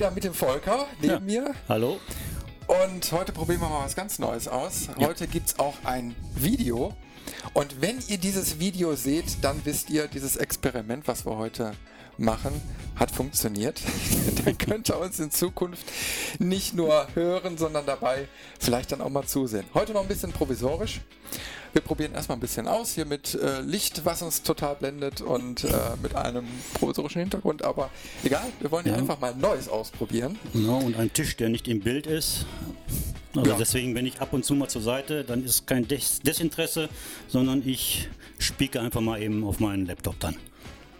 Wieder mit dem Volker neben ja. mir. Hallo. Und heute probieren wir mal was ganz Neues aus. Heute ja. gibt es auch ein Video. Und wenn ihr dieses Video seht, dann wisst ihr, dieses Experiment, was wir heute machen, hat funktioniert. dann könnt ihr uns in Zukunft nicht nur hören, sondern dabei vielleicht dann auch mal zusehen. Heute noch ein bisschen provisorisch. Wir probieren erstmal ein bisschen aus hier mit äh, Licht, was uns total blendet und äh, mit einem provisorischen Hintergrund, aber egal, wir wollen ja. einfach mal Neues ausprobieren. Genau, und ein Tisch, der nicht im Bild ist. Also ja. deswegen, wenn ich ab und zu mal zur Seite, dann ist kein Des Desinteresse, sondern ich spieke einfach mal eben auf meinen Laptop dann.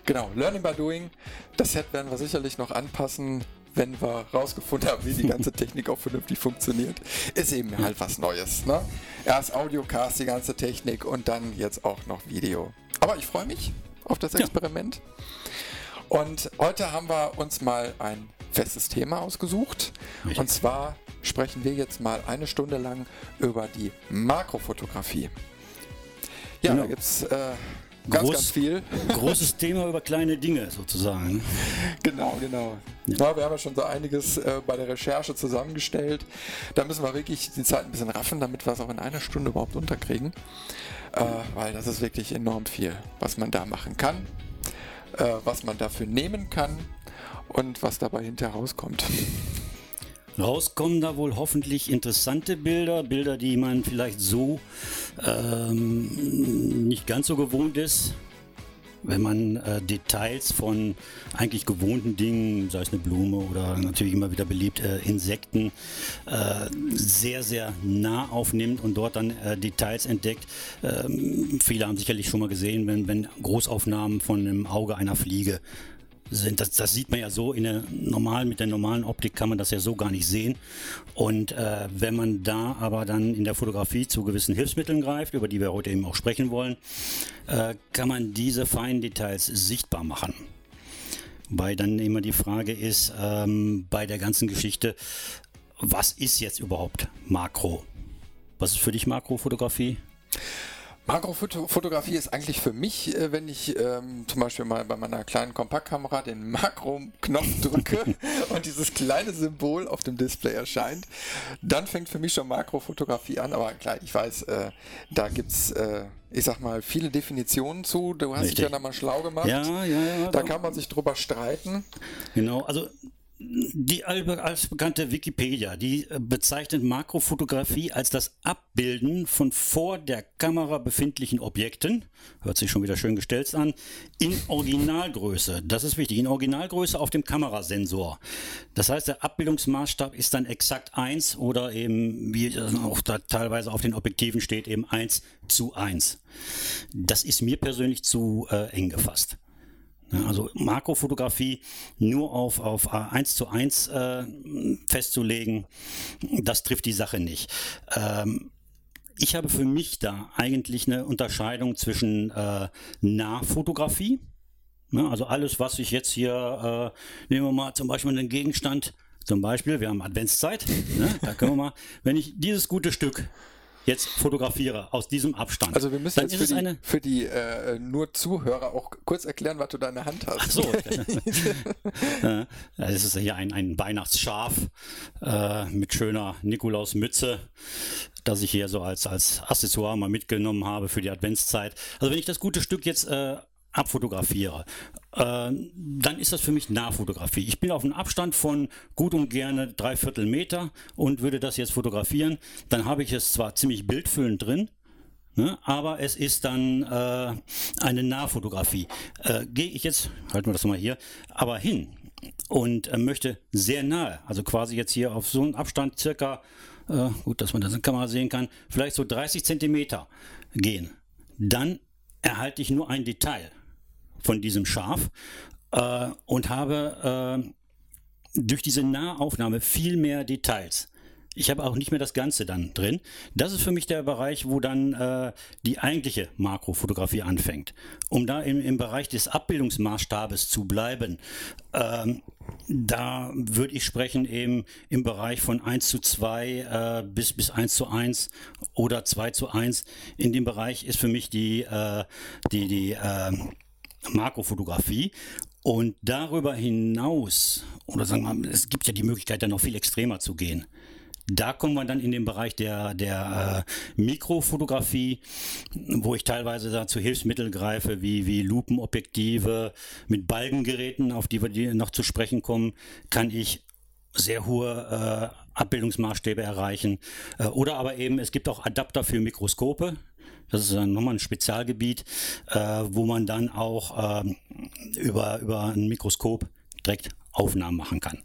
Genau, Learning by Doing. Das Set werden wir sicherlich noch anpassen, wenn wir rausgefunden haben, wie die ganze Technik auch vernünftig funktioniert. Ist eben halt was Neues. Ne? Erst Audiocast, die ganze Technik und dann jetzt auch noch Video. Aber ich freue mich auf das Experiment. Ja. Und heute haben wir uns mal ein festes Thema ausgesucht. Richtig. Und zwar sprechen wir jetzt mal eine Stunde lang über die Makrofotografie. Ja, genau. da gibt es äh, Ganz, Groß, ganz viel. Großes Thema über kleine Dinge sozusagen. Genau, genau. Ja. wir haben ja schon so einiges äh, bei der Recherche zusammengestellt. Da müssen wir wirklich die Zeit ein bisschen raffen, damit wir es auch in einer Stunde überhaupt unterkriegen. Äh, weil das ist wirklich enorm viel, was man da machen kann, äh, was man dafür nehmen kann und was dabei hinterher rauskommt. Rauskommen da wohl hoffentlich interessante Bilder, Bilder, die man vielleicht so ähm, nicht ganz so gewohnt ist. Wenn man äh, Details von eigentlich gewohnten Dingen, sei es eine Blume oder natürlich immer wieder beliebt äh, Insekten, äh, sehr, sehr nah aufnimmt und dort dann äh, Details entdeckt. Ähm, viele haben sicherlich schon mal gesehen, wenn, wenn Großaufnahmen von dem Auge einer Fliege sind. Das, das sieht man ja so in der normalen, mit der normalen Optik kann man das ja so gar nicht sehen. Und äh, wenn man da aber dann in der Fotografie zu gewissen Hilfsmitteln greift, über die wir heute eben auch sprechen wollen, äh, kann man diese feinen Details sichtbar machen. Weil dann immer die Frage ist, ähm, bei der ganzen Geschichte, was ist jetzt überhaupt Makro? Was ist für dich Makrofotografie? Makrofotografie ist eigentlich für mich, äh, wenn ich ähm, zum Beispiel mal bei meiner kleinen Kompaktkamera den Makro-Knopf drücke und dieses kleine Symbol auf dem Display erscheint, dann fängt für mich schon Makrofotografie an. Aber klar, ich weiß, äh, da gibt es, äh, ich sag mal, viele Definitionen zu. Du hast Richtig. dich ja da mal schlau gemacht. Ja, ja, ja. Da kann man sich drüber streiten. Genau, also die als bekannte Wikipedia, die äh, bezeichnet Makrofotografie als das Abbilden von vor der Kamera befindlichen Objekten, hört sich schon wieder schön gestellt an, in Originalgröße. Das ist wichtig, in Originalgröße auf dem Kamerasensor. Das heißt, der Abbildungsmaßstab ist dann exakt 1 oder eben, wie auch da teilweise auf den Objektiven steht, eben 1 zu 1. Das ist mir persönlich zu äh, eng gefasst. Also Makrofotografie nur auf, auf 1 zu 1 äh, festzulegen, das trifft die Sache nicht. Ähm, ich habe für mich da eigentlich eine Unterscheidung zwischen äh, Nahfotografie, ne, also alles, was ich jetzt hier, äh, nehmen wir mal zum Beispiel einen Gegenstand, zum Beispiel, wir haben Adventszeit, ne, da können wir mal, wenn ich dieses gute Stück jetzt fotografiere aus diesem Abstand. Also wir müssen jetzt für die, eine... für die äh, nur Zuhörer auch kurz erklären, was du da in der Hand hast. Ach so. das ist hier ein, ein Weihnachtsschaf äh, mit schöner Nikolausmütze, das ich hier so als, als Accessoire mal mitgenommen habe für die Adventszeit. Also wenn ich das gute Stück jetzt äh, abfotografiere, äh, dann ist das für mich Nahfotografie. Ich bin auf einem Abstand von gut und gerne dreiviertel Meter und würde das jetzt fotografieren. Dann habe ich es zwar ziemlich bildfüllend drin, Ne, aber es ist dann äh, eine Nahfotografie. Äh, Gehe ich jetzt, halten wir das mal hier, aber hin und äh, möchte sehr nahe, also quasi jetzt hier auf so einen Abstand circa, äh, gut, dass man das in der Kamera sehen kann, vielleicht so 30 Zentimeter gehen, dann erhalte ich nur ein Detail von diesem Schaf äh, und habe äh, durch diese Nahaufnahme viel mehr Details. Ich habe auch nicht mehr das Ganze dann drin. Das ist für mich der Bereich, wo dann äh, die eigentliche Makrofotografie anfängt. Um da im, im Bereich des Abbildungsmaßstabes zu bleiben, ähm, da würde ich sprechen eben im Bereich von 1 zu 2 äh, bis, bis 1 zu 1 oder 2 zu 1. In dem Bereich ist für mich die, äh, die, die äh, Makrofotografie. Und darüber hinaus, oder sagen wir mal, es gibt ja die Möglichkeit, dann noch viel extremer zu gehen. Da kommen wir dann in den Bereich der, der äh, Mikrofotografie, wo ich teilweise da zu Hilfsmitteln greife, wie, wie Lupenobjektive mit Balkengeräten, auf die wir noch zu sprechen kommen, kann ich sehr hohe äh, Abbildungsmaßstäbe erreichen. Äh, oder aber eben, es gibt auch Adapter für Mikroskope. Das ist dann nochmal ein Spezialgebiet, äh, wo man dann auch ähm, über, über ein Mikroskop direkt Aufnahmen machen kann.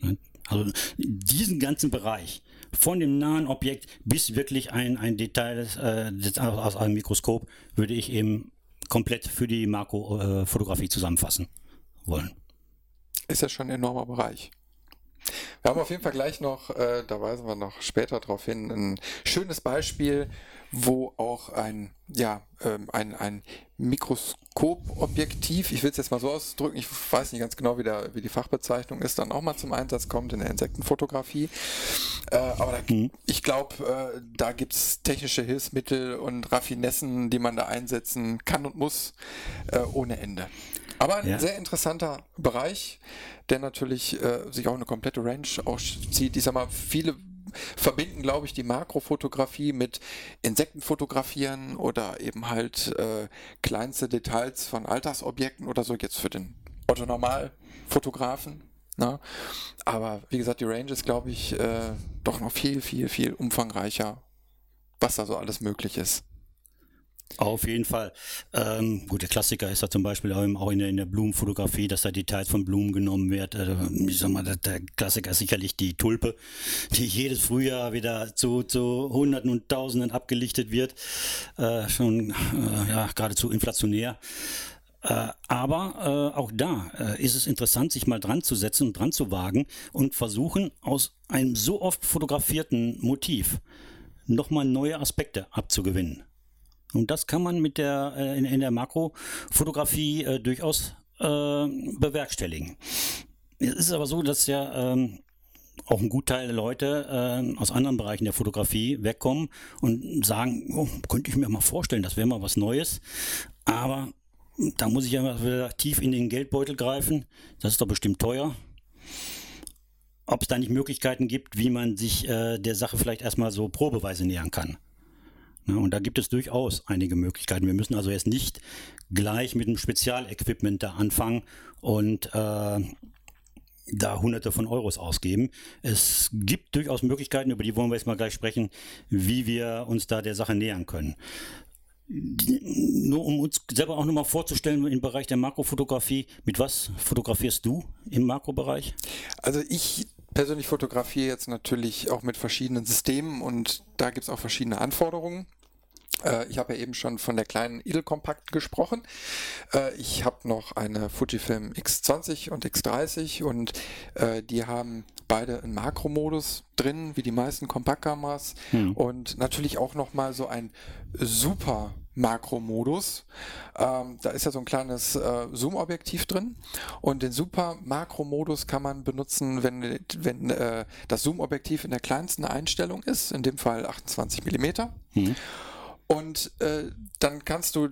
Ne? Also diesen ganzen Bereich, von dem nahen Objekt bis wirklich ein, ein Detail äh, aus einem Mikroskop, würde ich eben komplett für die Makrofotografie zusammenfassen wollen. Ist ja schon ein enormer Bereich. Wir haben auf jeden Fall gleich noch, äh, da weisen wir noch später darauf hin, ein schönes Beispiel, wo auch ein, ja, ähm, ein, ein Mikroskopobjektiv, ich will es jetzt mal so ausdrücken, ich weiß nicht ganz genau, wie, der, wie die Fachbezeichnung ist, dann auch mal zum Einsatz kommt in der Insektenfotografie. Äh, aber da, mhm. ich glaube, äh, da gibt es technische Hilfsmittel und Raffinessen, die man da einsetzen kann und muss, äh, ohne Ende. Aber ein ja. sehr interessanter Bereich, der natürlich äh, sich auch eine komplette Range auszieht. Ich sag mal, viele verbinden, glaube ich, die Makrofotografie mit Insektenfotografieren oder eben halt äh, kleinste Details von Alltagsobjekten oder so, jetzt für den Otto-Normal-Fotografen. Ne? Aber wie gesagt, die Range ist, glaube ich, äh, doch noch viel, viel, viel umfangreicher, was da so alles möglich ist. Auf jeden Fall. Ähm, gut, der Klassiker ist da zum Beispiel auch in der, in der Blumenfotografie, dass da Details von Blumen genommen wird. Also, ich sag mal, der, Klassiker ist sicherlich die Tulpe, die jedes Frühjahr wieder zu, zu Hunderten und Tausenden abgelichtet wird. Äh, schon äh, ja, geradezu inflationär. Äh, aber äh, auch da äh, ist es interessant, sich mal dran zu setzen und dran zu wagen und versuchen, aus einem so oft fotografierten Motiv nochmal neue Aspekte abzugewinnen. Und das kann man mit der, äh, in, in der Makrofotografie äh, durchaus äh, bewerkstelligen. Es ist aber so, dass ja ähm, auch ein Gutteil der Leute äh, aus anderen Bereichen der Fotografie wegkommen und sagen, oh, könnte ich mir mal vorstellen, das wäre mal was Neues. Aber da muss ich ja wieder tief in den Geldbeutel greifen. Das ist doch bestimmt teuer. Ob es da nicht Möglichkeiten gibt, wie man sich äh, der Sache vielleicht erstmal so probeweise nähern kann. Ja, und da gibt es durchaus einige Möglichkeiten. Wir müssen also jetzt nicht gleich mit einem Spezialequipment da anfangen und äh, da hunderte von Euros ausgeben. Es gibt durchaus Möglichkeiten, über die wollen wir jetzt mal gleich sprechen, wie wir uns da der Sache nähern können. Nur um uns selber auch nochmal vorzustellen im Bereich der Makrofotografie, mit was fotografierst du im Makrobereich? Also ich persönlich fotografiere jetzt natürlich auch mit verschiedenen Systemen und da gibt es auch verschiedene Anforderungen. Äh, ich habe ja eben schon von der kleinen Edelkompakt gesprochen. Äh, ich habe noch eine Fujifilm X20 und X30 und äh, die haben beide einen Makromodus drin, wie die meisten Kompaktkameras hm. und natürlich auch nochmal so ein super Makromodus. Ähm, da ist ja so ein kleines äh, Zoom-Objektiv drin und den Super Makromodus kann man benutzen, wenn, wenn äh, das Zoom-Objektiv in der kleinsten Einstellung ist, in dem Fall 28 Millimeter. Hm. Und äh, dann kannst du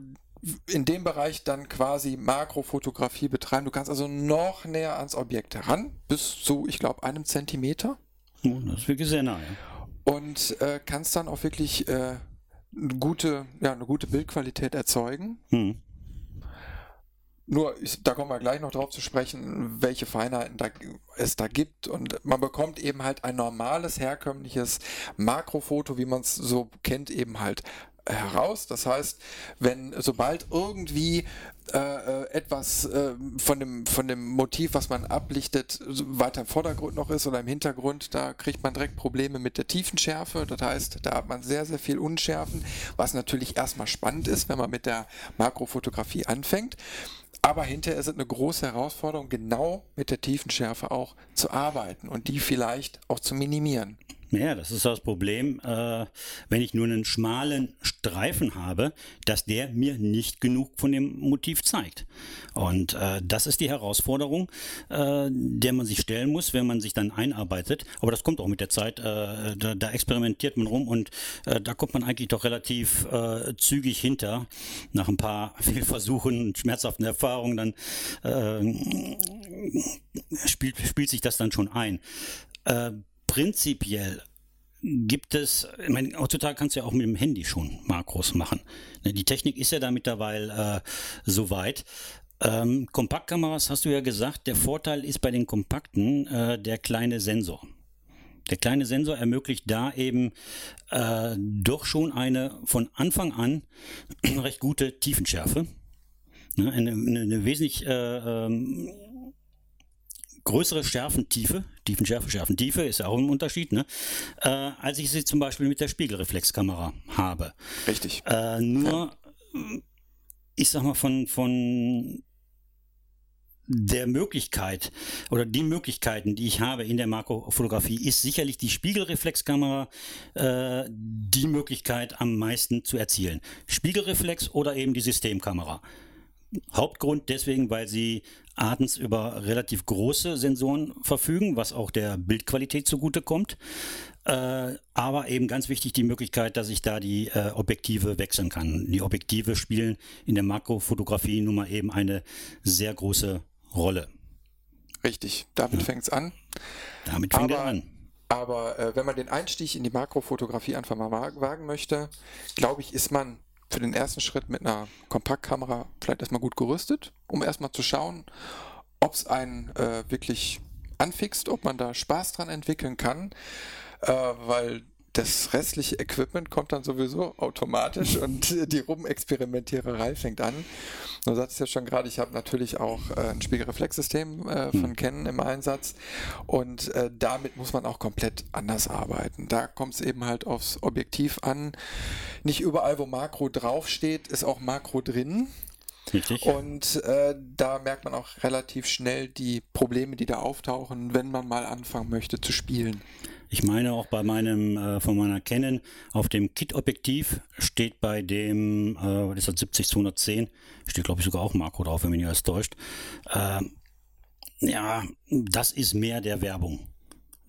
in dem Bereich dann quasi Makrofotografie betreiben. Du kannst also noch näher ans Objekt heran, bis zu, ich glaube, einem Zentimeter. Oh, das ist wirklich sehr nah. Ja. Und äh, kannst dann auch wirklich äh, eine, gute, ja, eine gute Bildqualität erzeugen. Hm. Nur, ich, da kommen wir gleich noch drauf zu sprechen, welche Feinheiten da, es da gibt. Und man bekommt eben halt ein normales, herkömmliches Makrofoto, wie man es so kennt, eben halt heraus. Das heißt, wenn sobald irgendwie äh, äh, etwas äh, von, dem, von dem Motiv, was man ablichtet, weiter im Vordergrund noch ist oder im Hintergrund, da kriegt man direkt Probleme mit der Tiefenschärfe. Das heißt, da hat man sehr, sehr viel Unschärfen, was natürlich erstmal spannend ist, wenn man mit der Makrofotografie anfängt. Aber hinterher ist es eine große Herausforderung, genau mit der Tiefenschärfe auch zu arbeiten und die vielleicht auch zu minimieren. Ja, das ist das Problem, äh, wenn ich nur einen schmalen Streifen habe, dass der mir nicht genug von dem Motiv zeigt. Und äh, das ist die Herausforderung, äh, der man sich stellen muss, wenn man sich dann einarbeitet. Aber das kommt auch mit der Zeit. Äh, da, da, experimentiert man rum und äh, da kommt man eigentlich doch relativ äh, zügig hinter. Nach ein paar Fehlversuchen und schmerzhaften Erfahrungen, dann spielt, spielt sich das dann schon ein prinzipiell gibt es, ich meine, heutzutage kannst du ja auch mit dem Handy schon Makros machen. Ne, die Technik ist ja da mittlerweile äh, so weit. Ähm, Kompaktkameras hast du ja gesagt, der Vorteil ist bei den kompakten äh, der kleine Sensor. Der kleine Sensor ermöglicht da eben äh, doch schon eine von Anfang an recht gute Tiefenschärfe. Ne, eine, eine, wesentlich äh, ähm, größere Schärfentiefe, Tiefenschärfe, Schärfentiefe ist ja auch ein Unterschied, ne? Äh, als ich sie zum Beispiel mit der Spiegelreflexkamera habe. Richtig. Äh, nur, ja. ich sag mal, von, von der Möglichkeit oder die Möglichkeiten, die ich habe in der Makrofotografie, ist sicherlich die Spiegelreflexkamera äh, die Möglichkeit am meisten zu erzielen. Spiegelreflex oder eben die Systemkamera. Hauptgrund deswegen, weil sie Artens über relativ große Sensoren verfügen, was auch der Bildqualität zugutekommt. Äh, aber eben ganz wichtig die Möglichkeit, dass ich da die äh, Objektive wechseln kann. Die Objektive spielen in der Makrofotografie nun mal eben eine sehr große Rolle. Richtig, damit ja. fängt es an. Damit fängt er an. Aber äh, wenn man den Einstieg in die Makrofotografie einfach mal wagen möchte, glaube ich, ist man für den ersten Schritt mit einer Kompaktkamera vielleicht erstmal gut gerüstet, um erstmal zu schauen, ob es einen äh, wirklich anfixt, ob man da Spaß dran entwickeln kann, äh, weil das restliche Equipment kommt dann sowieso automatisch und die Rumexperimentiererei fängt an. Du sagtest ja schon gerade, ich habe natürlich auch äh, ein Spiegelreflexsystem äh, von hm. Canon im Einsatz und äh, damit muss man auch komplett anders arbeiten. Da kommt es eben halt aufs Objektiv an. Nicht überall, wo Makro draufsteht, ist auch Makro drin. Richtig. Und äh, da merkt man auch relativ schnell die Probleme, die da auftauchen, wenn man mal anfangen möchte zu spielen. Ich meine auch bei meinem, äh, von meiner Canon, auf dem Kit-Objektiv steht bei dem, äh, was ist das, 70 210, steht glaube ich sogar auch Makro drauf, wenn mich nicht alles täuscht. Äh, ja, das ist mehr der Werbung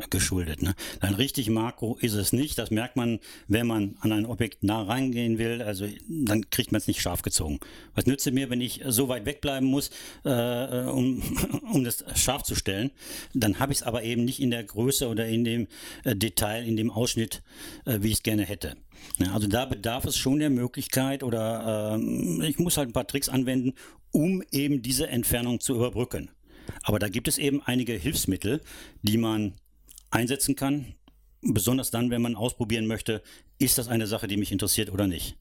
geschuldet. Ne? Ein richtig Makro ist es nicht. Das merkt man, wenn man an ein Objekt nah reingehen will. Also dann kriegt man es nicht scharf gezogen. Was nützt es mir, wenn ich so weit wegbleiben muss, äh, um, um das scharf zu stellen? Dann habe ich es aber eben nicht in der Größe oder in dem äh, Detail, in dem Ausschnitt, äh, wie ich es gerne hätte. Ja, also da bedarf es schon der Möglichkeit oder ähm, ich muss halt ein paar Tricks anwenden, um eben diese Entfernung zu überbrücken. Aber da gibt es eben einige Hilfsmittel, die man einsetzen kann. Besonders dann, wenn man ausprobieren möchte, ist das eine Sache, die mich interessiert oder nicht.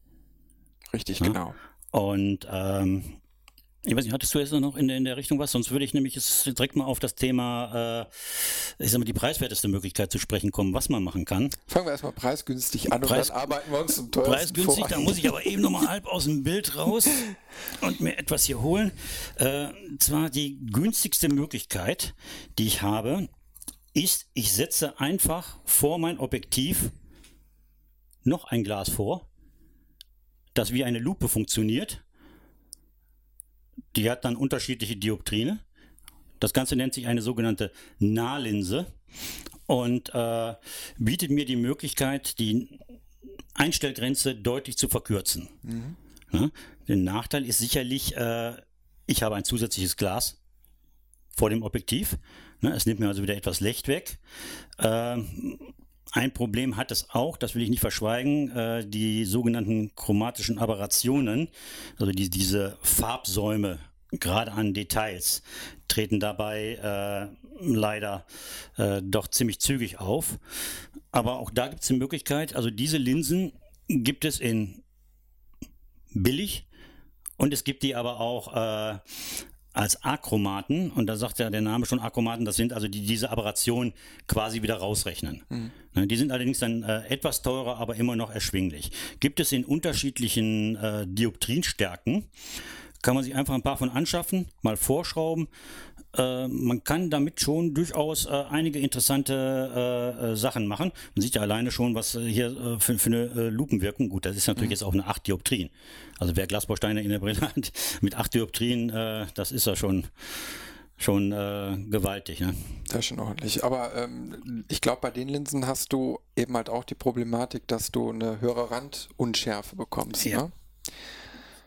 Richtig, ja? genau. Und ähm, ich weiß nicht, hattest du jetzt noch in der, in der Richtung was? Sonst würde ich nämlich jetzt direkt mal auf das Thema, äh, ich sag mal, die preiswerteste Möglichkeit zu sprechen kommen, was man machen kann. Fangen wir erstmal preisgünstig an Preis, und dann arbeiten wir uns zum teuersten Preisgünstig, vor. da muss ich aber eben nochmal halb aus dem Bild raus und mir etwas hier holen. Äh, zwar die günstigste Möglichkeit, die ich habe, ist, ich setze einfach vor mein Objektiv noch ein Glas vor, das wie eine Lupe funktioniert. Die hat dann unterschiedliche Dioptrine. Das Ganze nennt sich eine sogenannte Nahlinse und äh, bietet mir die Möglichkeit, die Einstellgrenze deutlich zu verkürzen. Mhm. Ja, der Nachteil ist sicherlich, äh, ich habe ein zusätzliches Glas vor dem Objektiv. Ne, es nimmt mir also wieder etwas Licht weg. Ähm, ein Problem hat es auch, das will ich nicht verschweigen, äh, die sogenannten chromatischen Aberrationen, also die, diese Farbsäume, gerade an Details, treten dabei äh, leider äh, doch ziemlich zügig auf. Aber auch da gibt es eine Möglichkeit, also diese Linsen gibt es in billig und es gibt die aber auch äh, als Achromaten, und da sagt ja der Name schon Achromaten, das sind also die diese Aberration quasi wieder rausrechnen. Mhm. Die sind allerdings dann äh, etwas teurer, aber immer noch erschwinglich. Gibt es in unterschiedlichen äh, Dioptrinstärken, kann man sich einfach ein paar von anschaffen, mal vorschrauben. Äh, man kann damit schon durchaus äh, einige interessante äh, äh Sachen machen. Man sieht ja alleine schon, was äh, hier für, für, eine Lupenwirkung, gut, das ist natürlich mhm. jetzt auch eine 8 Dioptrien. Also wer Glasbausteine in der Brille hat mit 8 Dioptrien, das ist ja schon schon äh, gewaltig. Ne? Das ist schon ordentlich. Aber ähm, ich glaube, bei den Linsen hast du eben halt auch die Problematik, dass du eine höhere Randunschärfe bekommst. Ja. Ne?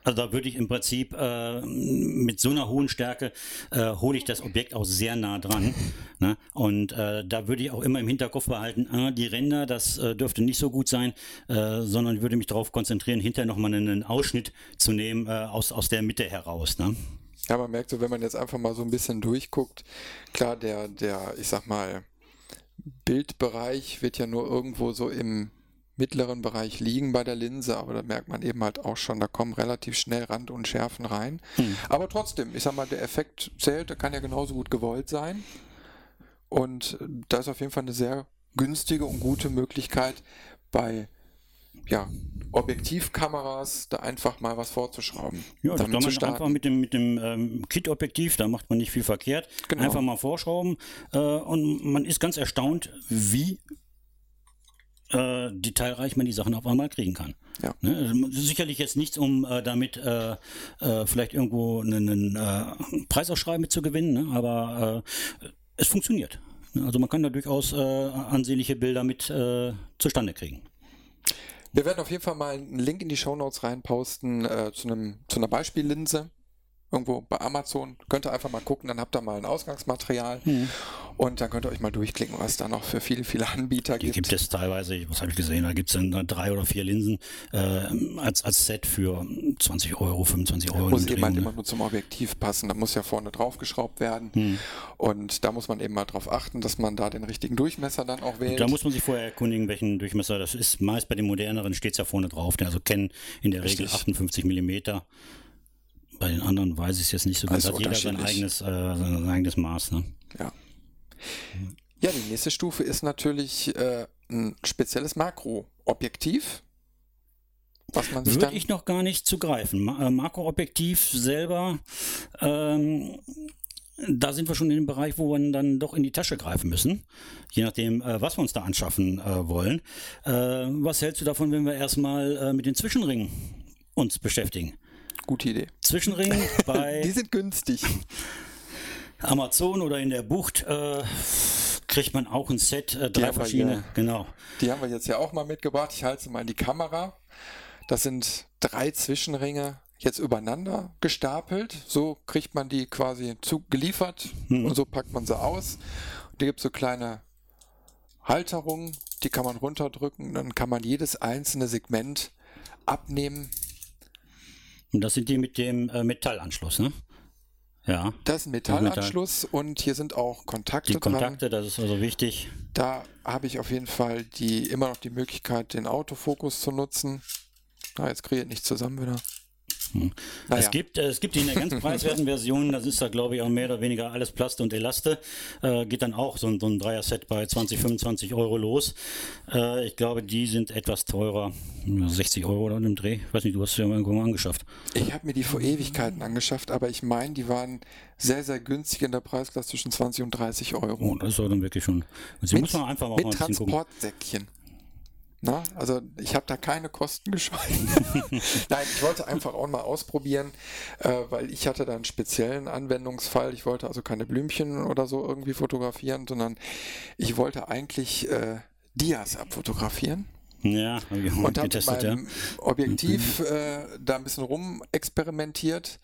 Also da würde ich im Prinzip äh, mit so einer hohen Stärke äh, hole ich das Objekt auch sehr nah dran. Ne? Und äh, da würde ich auch immer im Hinterkopf behalten, ah, die Ränder, das äh, dürfte nicht so gut sein, äh, sondern würde mich darauf konzentrieren, hinterher nochmal einen Ausschnitt zu nehmen äh, aus, aus der Mitte heraus. Ne? Ja, man merkt so, wenn man jetzt einfach mal so ein bisschen durchguckt, klar, der, der, ich sag mal, Bildbereich wird ja nur irgendwo so im mittleren Bereich liegen bei der Linse, aber da merkt man eben halt auch schon, da kommen relativ schnell Rand und Schärfen rein. Hm. Aber trotzdem, ich sag mal, der Effekt zählt, der kann ja genauso gut gewollt sein. Und da ist auf jeden Fall eine sehr günstige und gute Möglichkeit bei ja, Objektivkameras da einfach mal was vorzuschrauben. Ja, das kann man einfach mit dem, mit dem ähm, Kit-Objektiv, da macht man nicht viel verkehrt, genau. einfach mal vorschrauben äh, und man ist ganz erstaunt, wie äh, detailreich man die Sachen auf einmal kriegen kann. Ja. Ne? Also, sicherlich jetzt nichts, um äh, damit äh, äh vielleicht irgendwo einen, einen äh, Preisausschreiben mit zu gewinnen, ne? aber äh, es funktioniert. Also man kann da durchaus ansehnliche Bilder mit zustande kriegen. Wir werden auf jeden Fall mal einen Link in die Show Notes reinposten zu, einem, zu einer Beispiellinse irgendwo bei Amazon. Könnt ihr einfach mal gucken, dann habt ihr mal ein Ausgangsmaterial mhm. und dann könnt ihr euch mal durchklicken, was da noch für viele, viele Anbieter gibt. Hier gibt es teilweise, was habe ich gesehen, da gibt es dann drei oder vier Linsen äh, als, als Set für 20 Euro, 25 Euro. Muss eben halt immer nur zum Objektiv passen, da muss ja vorne draufgeschraubt werden mhm. und da muss man eben mal drauf achten, dass man da den richtigen Durchmesser dann auch wählt. Da muss man sich vorher erkundigen, welchen Durchmesser das ist. Meist bei den moderneren steht es ja vorne drauf, also kennen in der Regel Richtig. 58 Millimeter. Bei den anderen weiß ich es jetzt nicht so ganz. Also hat jeder sein eigenes, äh, sein eigenes Maß. Ne? Ja. Ja, die nächste Stufe ist natürlich äh, ein spezielles Makroobjektiv. Was man sich Würde ich noch gar nicht zugreifen. Ma äh, Makroobjektiv selber, ähm, da sind wir schon in dem Bereich, wo wir dann doch in die Tasche greifen müssen. Je nachdem, äh, was wir uns da anschaffen äh, wollen. Äh, was hältst du davon, wenn wir erstmal äh, mit den Zwischenringen uns beschäftigen? Gute Idee. Zwischenring bei. Die sind günstig. Amazon oder in der Bucht äh, kriegt man auch ein Set, äh, drei verschiedene. Ja, genau. Die haben wir jetzt ja auch mal mitgebracht. Ich halte sie mal in die Kamera. Das sind drei Zwischenringe jetzt übereinander gestapelt. So kriegt man die quasi zugeliefert mhm. und so packt man sie aus. Und hier gibt es so kleine Halterungen, die kann man runterdrücken. Dann kann man jedes einzelne Segment abnehmen und das sind die mit dem äh, Metallanschluss, ne? Ja. Das ist ein Metallanschluss Metall. und hier sind auch Kontakte Die Kontakte, dran. das ist also wichtig. Da habe ich auf jeden Fall die immer noch die Möglichkeit, den Autofokus zu nutzen. Na, jetzt kriege ich nicht zusammen wieder. Hm. Naja. Es, gibt, äh, es gibt die in der ganz preiswerten Version, das ist da glaube ich auch mehr oder weniger alles Plaste und Elaste. Äh, geht dann auch so ein, so ein Dreier-Set bei 20, 25 Euro los. Äh, ich glaube, die sind etwas teurer. 60 Euro oder im Dreh. Ich weiß nicht, du hast sie ja irgendwo mal angeschafft. Ich habe mir die vor Ewigkeiten angeschafft, aber ich meine, die waren sehr, sehr günstig in der Preisklasse zwischen 20 und 30 Euro. Oh, das ist dann wirklich schon. Sie mit, muss man einfach mal mit Transportsäckchen. Na, also ich habe da keine Kosten gescheut. Nein, ich wollte einfach auch mal ausprobieren, äh, weil ich hatte da einen speziellen Anwendungsfall. Ich wollte also keine Blümchen oder so irgendwie fotografieren, sondern ich wollte eigentlich äh, Dias abfotografieren. Ja, und habe beim ja. Objektiv äh, da ein bisschen rum experimentiert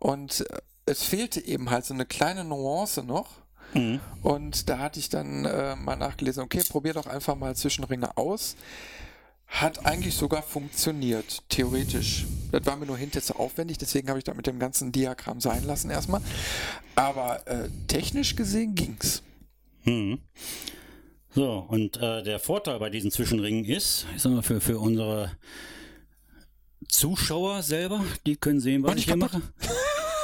und es fehlte eben halt so eine kleine Nuance noch Mhm. Und da hatte ich dann äh, mal nachgelesen, okay, probier doch einfach mal Zwischenringe aus. Hat eigentlich sogar funktioniert, theoretisch. Das war mir nur hinterher zu aufwendig, deswegen habe ich da mit dem ganzen Diagramm sein lassen erstmal. Aber äh, technisch gesehen ging's. Mhm. So, und äh, der Vorteil bei diesen Zwischenringen ist, ich sag mal, für, für unsere Zuschauer selber, die können sehen, was ich hier mache.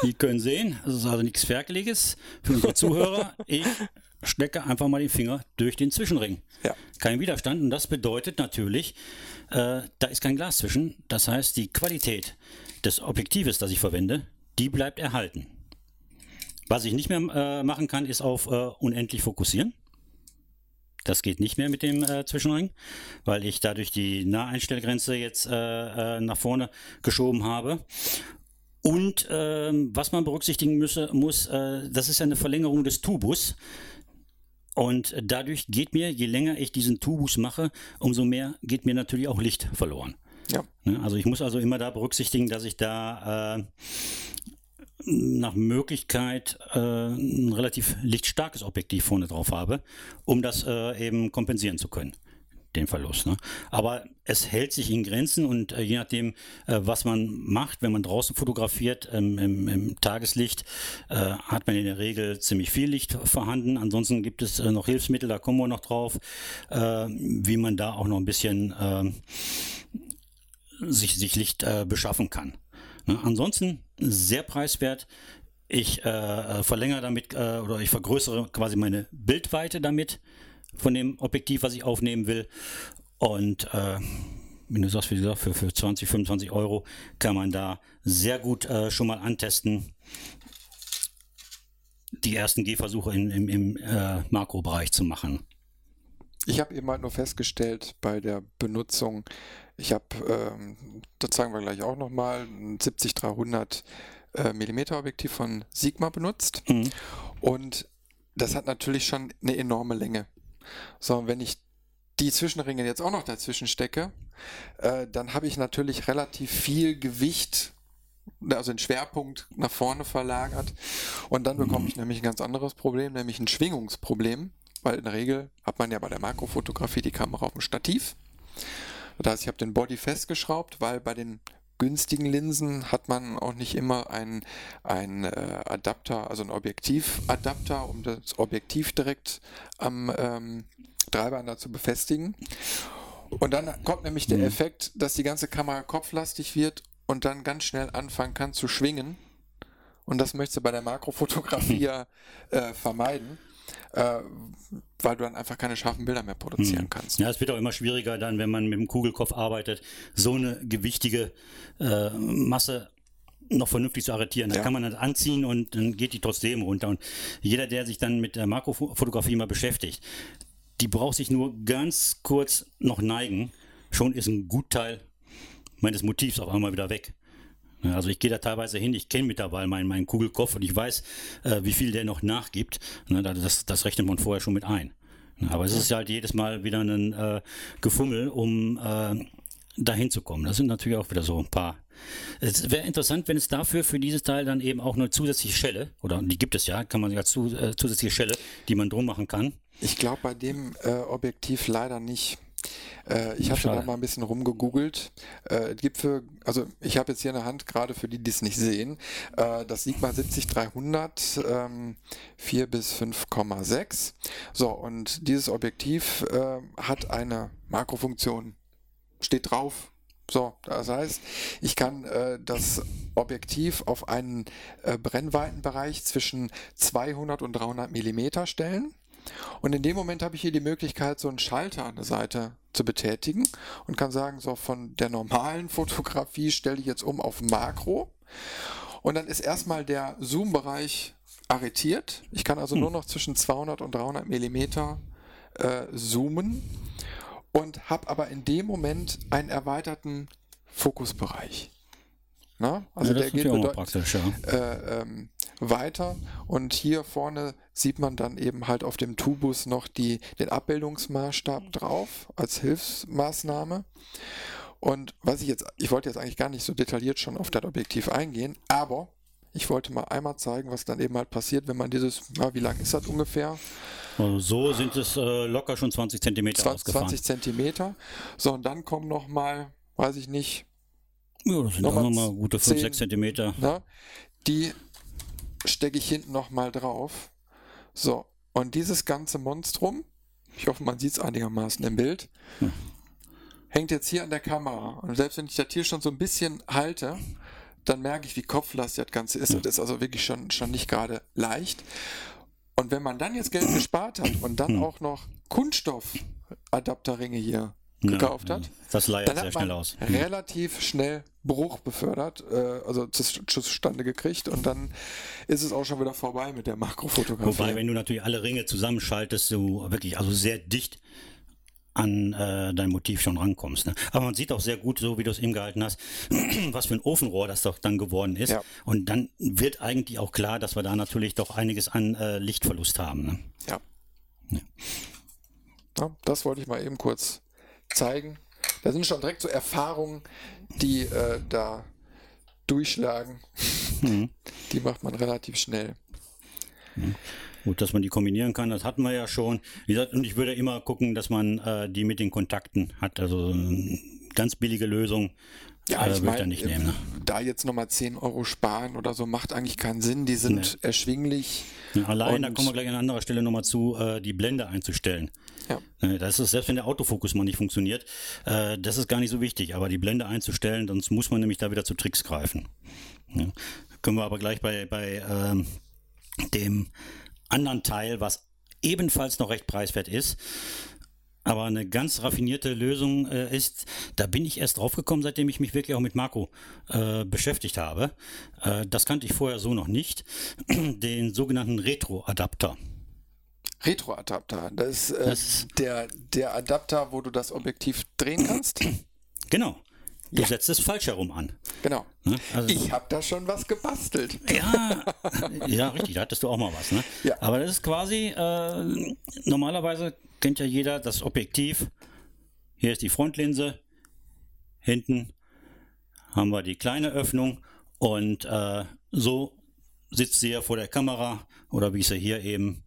Die können sehen, es ist also nichts Ferkeliges für unsere Zuhörer. Ich stecke einfach mal den Finger durch den Zwischenring. Ja. Kein Widerstand und das bedeutet natürlich, äh, da ist kein Glas zwischen. Das heißt, die Qualität des Objektives, das ich verwende, die bleibt erhalten. Was ich nicht mehr äh, machen kann, ist auf äh, unendlich fokussieren. Das geht nicht mehr mit dem äh, Zwischenring, weil ich dadurch die Naheinstellgrenze jetzt äh, äh, nach vorne geschoben habe. Und ähm, was man berücksichtigen müsse, muss, äh, das ist ja eine Verlängerung des Tubus. Und dadurch geht mir, je länger ich diesen Tubus mache, umso mehr geht mir natürlich auch Licht verloren. Ja. Ne, also ich muss also immer da berücksichtigen, dass ich da äh, nach Möglichkeit äh, ein relativ lichtstarkes Objektiv vorne drauf habe, um das äh, eben kompensieren zu können den Verlust. Ne? Aber es hält sich in Grenzen und äh, je nachdem, äh, was man macht, wenn man draußen fotografiert ähm, im, im, Tageslicht, äh, hat man in der Regel ziemlich viel Licht vorhanden. Ansonsten gibt es äh, noch Hilfsmittel, da kommen wir noch drauf, äh, wie man da auch noch ein bisschen ähm, sich, sich Licht äh, beschaffen kann. Ne? Ansonsten sehr preiswert. Ich äh, äh, verlängere damit äh, oder ich vergrößere quasi meine Bildweite damit von dem Objektiv, was ich aufnehmen will. Und äh, wenn du sagst, wie gesagt, für, für 20, 25 Euro kann man da sehr gut äh, schon mal antesten. Die ersten Gehversuche in, im, im äh, Makrobereich zu machen. Ich habe eben halt nur festgestellt bei der Benutzung, ich habe, ähm, das zeigen wir gleich auch nochmal, ein 70-300 äh, mm Objektiv von Sigma benutzt. Mhm. Und das hat natürlich schon eine enorme Länge. So, wenn ich die Zwischenringe jetzt auch noch dazwischen stecke, äh, dann habe ich natürlich relativ viel Gewicht, also den Schwerpunkt nach vorne verlagert. Und dann bekomme mhm. ich nämlich ein ganz anderes Problem, nämlich ein Schwingungsproblem, weil in der Regel hat man ja bei der Makrofotografie die Kamera auf dem Stativ. Das heißt, ich habe den Body festgeschraubt, weil bei den günstigen Linsen hat man auch nicht immer einen, einen äh, Adapter, also einen Objektivadapter, um das Objektiv direkt am ähm, Treiber zu befestigen. Und dann kommt nämlich der mhm. Effekt, dass die ganze Kamera kopflastig wird und dann ganz schnell anfangen kann zu schwingen. Und das möchtest du bei der Makrofotografie ja äh, vermeiden äh, weil du dann einfach keine scharfen Bilder mehr produzieren hm. kannst. Ja, es wird auch immer schwieriger dann, wenn man mit dem Kugelkopf arbeitet, so eine gewichtige äh, Masse noch vernünftig zu arretieren. Da ja. kann man das anziehen und dann geht die trotzdem runter. Und jeder, der sich dann mit der Makrofotografie mal beschäftigt, die braucht sich nur ganz kurz noch neigen. Schon ist ein Gutteil meines Motivs auf einmal wieder weg. Also ich gehe da teilweise hin, ich kenne mittlerweile meinen, meinen Kugelkopf und ich weiß, äh, wie viel der noch nachgibt. Ne, das, das rechnet man vorher schon mit ein. Aber es ist halt jedes Mal wieder ein äh, Gefummel, um äh, dahin zu kommen. Das sind natürlich auch wieder so ein paar. Es wäre interessant, wenn es dafür für dieses Teil dann eben auch eine zusätzliche Schelle, oder die gibt es ja, kann man ja zu, äh, zusätzliche Schelle, die man drum machen kann. Ich glaube bei dem äh, Objektiv leider nicht. Äh, ich hatte da mal ein bisschen rumgegoogelt. Äh, gibt für, also ich habe jetzt hier in der Hand, gerade für die, die es nicht sehen, äh, das Sigma 70-300 ähm, 4 bis 5,6. So, und dieses Objektiv äh, hat eine Makrofunktion. Steht drauf, so, das heißt, ich kann äh, das Objektiv auf einen äh, Brennweitenbereich zwischen 200 und 300 Millimeter stellen. Und in dem Moment habe ich hier die Möglichkeit, so einen Schalter an der Seite zu betätigen und kann sagen, so von der normalen Fotografie stelle ich jetzt um auf Makro. Und dann ist erstmal der Zoom-Bereich arretiert. Ich kann also hm. nur noch zwischen 200 und 300 Millimeter äh, zoomen und habe aber in dem Moment einen erweiterten Fokusbereich. Na? Also ja, der geht praktisch, ja. äh, ähm, weiter und hier vorne sieht man dann eben halt auf dem Tubus noch die, den Abbildungsmaßstab drauf als Hilfsmaßnahme. Und was ich jetzt, ich wollte jetzt eigentlich gar nicht so detailliert schon auf das Objektiv eingehen, aber ich wollte mal einmal zeigen, was dann eben halt passiert, wenn man dieses, na, wie lang ist das ungefähr? Also so sind es äh, locker schon 20 Zentimeter 20, 20 Zentimeter. So, und dann kommen noch mal, weiß ich nicht, ja, das sind noch nochmal gute 5, 6 Zentimeter. Na, die stecke ich hinten nochmal drauf. So, und dieses ganze Monstrum, ich hoffe, man sieht es einigermaßen im Bild, hm. hängt jetzt hier an der Kamera. Und selbst wenn ich das hier schon so ein bisschen halte, dann merke ich, wie kopflastig das Ganze ist. Ja. Das ist also wirklich schon, schon nicht gerade leicht. Und wenn man dann jetzt Geld gespart hat und dann hm. auch noch Kunststoffadapterringe hier gekauft hat. Das leiert Dann sehr hat schnell man aus. relativ schnell Bruch befördert, äh, also zus- zustande gekriegt und dann ist es auch schon wieder vorbei mit der Makrofotografie. Wobei, wenn du natürlich alle Ringe zusammenschaltest, du wirklich also sehr dicht an äh, dein Motiv schon rankommst. Ne? Aber man sieht auch sehr gut, so wie du es eben gehalten hast, was für ein Ofenrohr das doch dann geworden ist. Ja. Und dann wird eigentlich auch klar, dass wir da natürlich doch einiges an äh, Lichtverlust haben. Ne? Ja. Ja, das wollte ich mal eben kurz zeigen. Da sind schon direkt so Erfahrungen, die äh, da durchschlagen. Mhm. Die macht man relativ schnell. Gut, dass man die kombinieren kann, das hatten wir ja schon. Wie gesagt, und ich würde immer gucken, dass man äh, die mit den Kontakten hat. Also eine ganz billige Lösung Ja, äh, ich meine, nicht nehmen. Ne? da jetzt nochmal 10 Euro sparen oder so macht eigentlich keinen Sinn. Die sind erschwinglich. Allein, da kommen wir gleich an anderer Stelle nochmal zu, äh, die Blende einzustellen. Ja. Äh, Das ist, selbst wenn der Autofokus mal nicht funktioniert, äh, das ist gar nicht so wichtig. Aber die Blende einzustellen, sonst muss man nämlich da wieder zu Tricks greifen. Ja. Können wir aber gleich bei, bei ähm, dem anderen Teil, was ebenfalls noch recht preiswert ist, aber eine ganz raffinierte Lösung äh, ist, da bin ich erst draufgekommen, seitdem ich mich wirklich auch mit Makro äh, beschäftigt habe. Äh, das kannte ich vorher so noch nicht. Den sogenannten Retro-Adapter. Retro-Adapter. Das ist äh, Das- der, der Adapter, wo du das Objektiv drehen kannst. Genau. Du Ja. setzt es falsch herum an. Genau. Ne? Also, Ich habe da schon was gebastelt. Ja, ja, richtig, da hattest du auch mal was. Ne? Ja. Aber das ist quasi, äh, normalerweise kennt ja jeder das Objektiv. Hier ist die Frontlinse, hinten haben wir die kleine Öffnung und äh, so sitzt sie ja vor der Kamera oder wie ich sie hier eben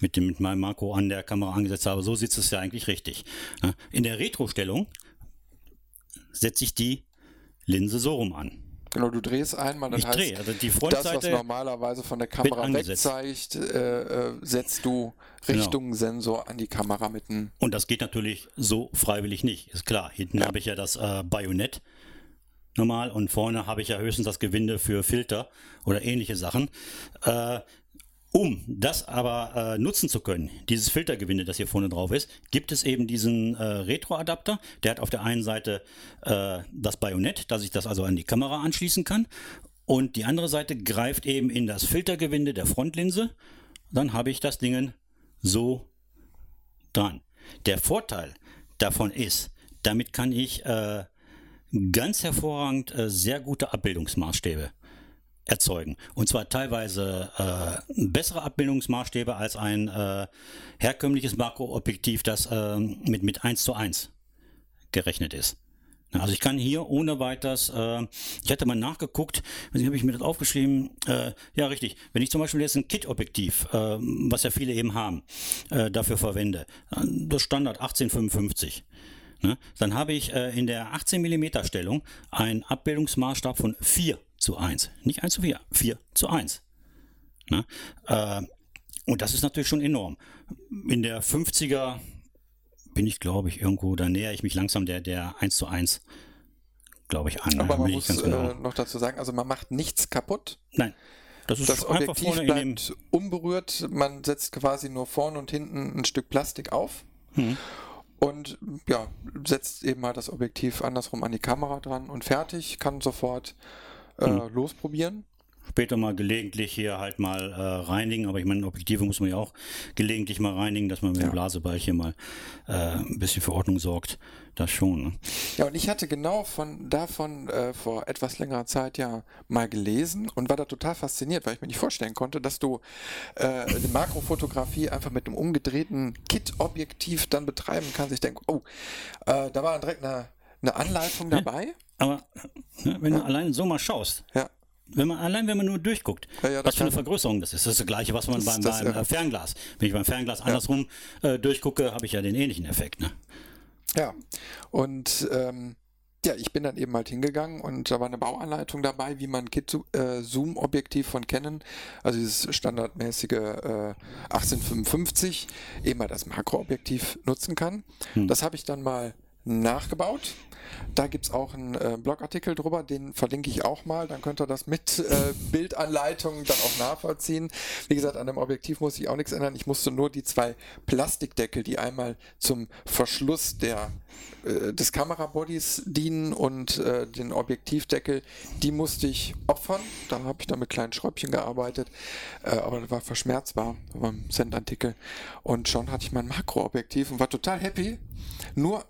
mit, dem, mit meinem Makro an der Kamera angesetzt habe, so sitzt es ja eigentlich richtig. ne? In der Retro-Stellung setze ich die Linse so rum an. Genau, du drehst einmal, dann Ich heißt, drehe, also die das, was Frontseite normalerweise von der Kamera wegzeigt, äh, äh, setzt du Genau. Richtungssensor an die Kamera mit einem. Und das geht natürlich so freiwillig nicht, ist klar. Hinten habe ich ja das äh, Bajonett normal und vorne habe ich ja höchstens das Gewinde für Filter oder ähnliche Sachen. Äh, um das aber äh, nutzen zu können, dieses Filtergewinde, das hier vorne drauf ist, gibt es eben diesen äh, Retro-Adapter. Der hat auf der einen Seite äh, das Bajonett, dass ich das also an die Kamera anschließen kann. Und die andere Seite greift eben in das Filtergewinde der Frontlinse. Dann habe ich das Ding so dran. Der Vorteil davon ist, damit kann ich äh, ganz hervorragend äh, sehr gute Abbildungsmaßstäbe erzeugen. Und zwar teilweise äh, bessere Abbildungsmaßstäbe als ein äh, herkömmliches Makroobjektiv, das äh, mit, mit 1 zu 1 gerechnet ist. Also ich kann hier ohne weiteres, äh, ich hatte mal nachgeguckt, also habe ich mir das aufgeschrieben, äh, ja richtig, wenn ich zum Beispiel jetzt ein Kit-Objektiv, äh, was ja viele eben haben, äh, dafür verwende, äh, das Standard 1855, ne, dann habe ich äh, in der 18 mm Stellung einen Abbildungsmaßstab von 4 zu 1, nicht 1 zu 4, 4 zu 1. Ne? Äh, und das ist natürlich schon enorm. In der 50er bin ich, glaube ich, irgendwo, da näher ich mich langsam der, der 1 zu 1, glaube ich, an. Aber man muss genau. äh, noch dazu sagen, also man macht nichts kaputt. Nein, das ist Das einfach Objektiv bleibt unberührt. Man setzt quasi nur vorne und hinten ein Stück Plastik auf. Hm. Und ja, setzt eben mal das Objektiv andersrum an die Kamera dran und fertig, kann sofort äh, Hm. losprobieren. Später mal gelegentlich hier halt mal äh, reinigen, aber ich meine, Objektive muss man ja auch gelegentlich mal reinigen, dass man mit Ja. dem Blaseball hier mal äh, ein bisschen für Ordnung sorgt. Das schon. Ne? Ja, und ich hatte genau von davon äh, vor etwas längerer Zeit ja mal gelesen und war da total fasziniert, weil ich mir nicht vorstellen konnte, dass du äh, die Makrofotografie einfach mit einem umgedrehten Kit-Objektiv dann betreiben kannst. Ich denke, oh, äh, da war dann direkt eine, eine Anleitung dabei. Aber ne, wenn du allein so mal schaust, Ja, wenn man, allein wenn man nur durchguckt, Ja, ja, was für eine Vergrößerung das ist. Das ist das gleiche, was man beim, das, beim ja. äh, Fernglas. Wenn ich beim Fernglas andersrum äh, durchgucke, habe ich ja den ähnlichen Effekt. Ne? ja. Und ähm, ja, ich bin dann eben halt hingegangen und da war eine Bauanleitung dabei, wie man Kit-Zoom-Objektiv von Canon, also dieses standardmäßige äh, 1855, eben halt das Makroobjektiv nutzen kann. Hm. Das habe ich dann mal nachgebaut. Da gibt es auch einen äh, Blogartikel drüber, den verlinke ich auch mal. Dann könnt ihr das mit äh, Bildanleitungen dann auch nachvollziehen. Wie gesagt, an dem Objektiv muss ich auch nichts ändern. Ich musste nur die zwei Plastikdeckel, die einmal zum Verschluss der, äh, des Kamerabodies dienen und äh, den Objektivdeckel, die musste ich opfern. Da habe ich dann mit kleinen Schräubchen gearbeitet, äh, aber das war verschmerzbar beim Sendartikel. Und schon hatte ich mein Makroobjektiv und war total happy. Nur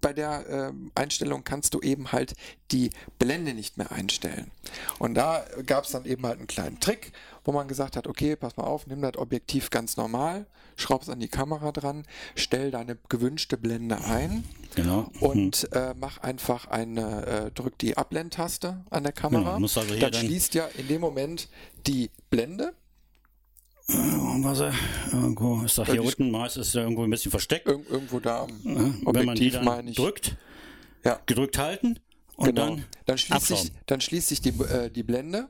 bei der äh, Einstellung kannst du eben halt die Blende nicht mehr einstellen. Und da gab es dann eben halt einen kleinen Trick, wo man gesagt hat, okay, pass mal auf, nimm das Objektiv ganz normal, schraub es an die Kamera dran, stell deine gewünschte Blende ein Genau. und äh, mach einfach eine, äh, drück die Abblendtaste an der Kamera. Genau, also dann- schließt ja in dem Moment die Blende. Äh, war sie? Irgendwo ist doch hier Ja, die- unten meist ist ja irgendwo ein bisschen versteckt. Irg irgendwo da Wenn man die Objektiv, dann meine ich. drückt, Ja. gedrückt halten und Genau. dann, dann, schließt sich, dann schließt sich die, äh, die Blende.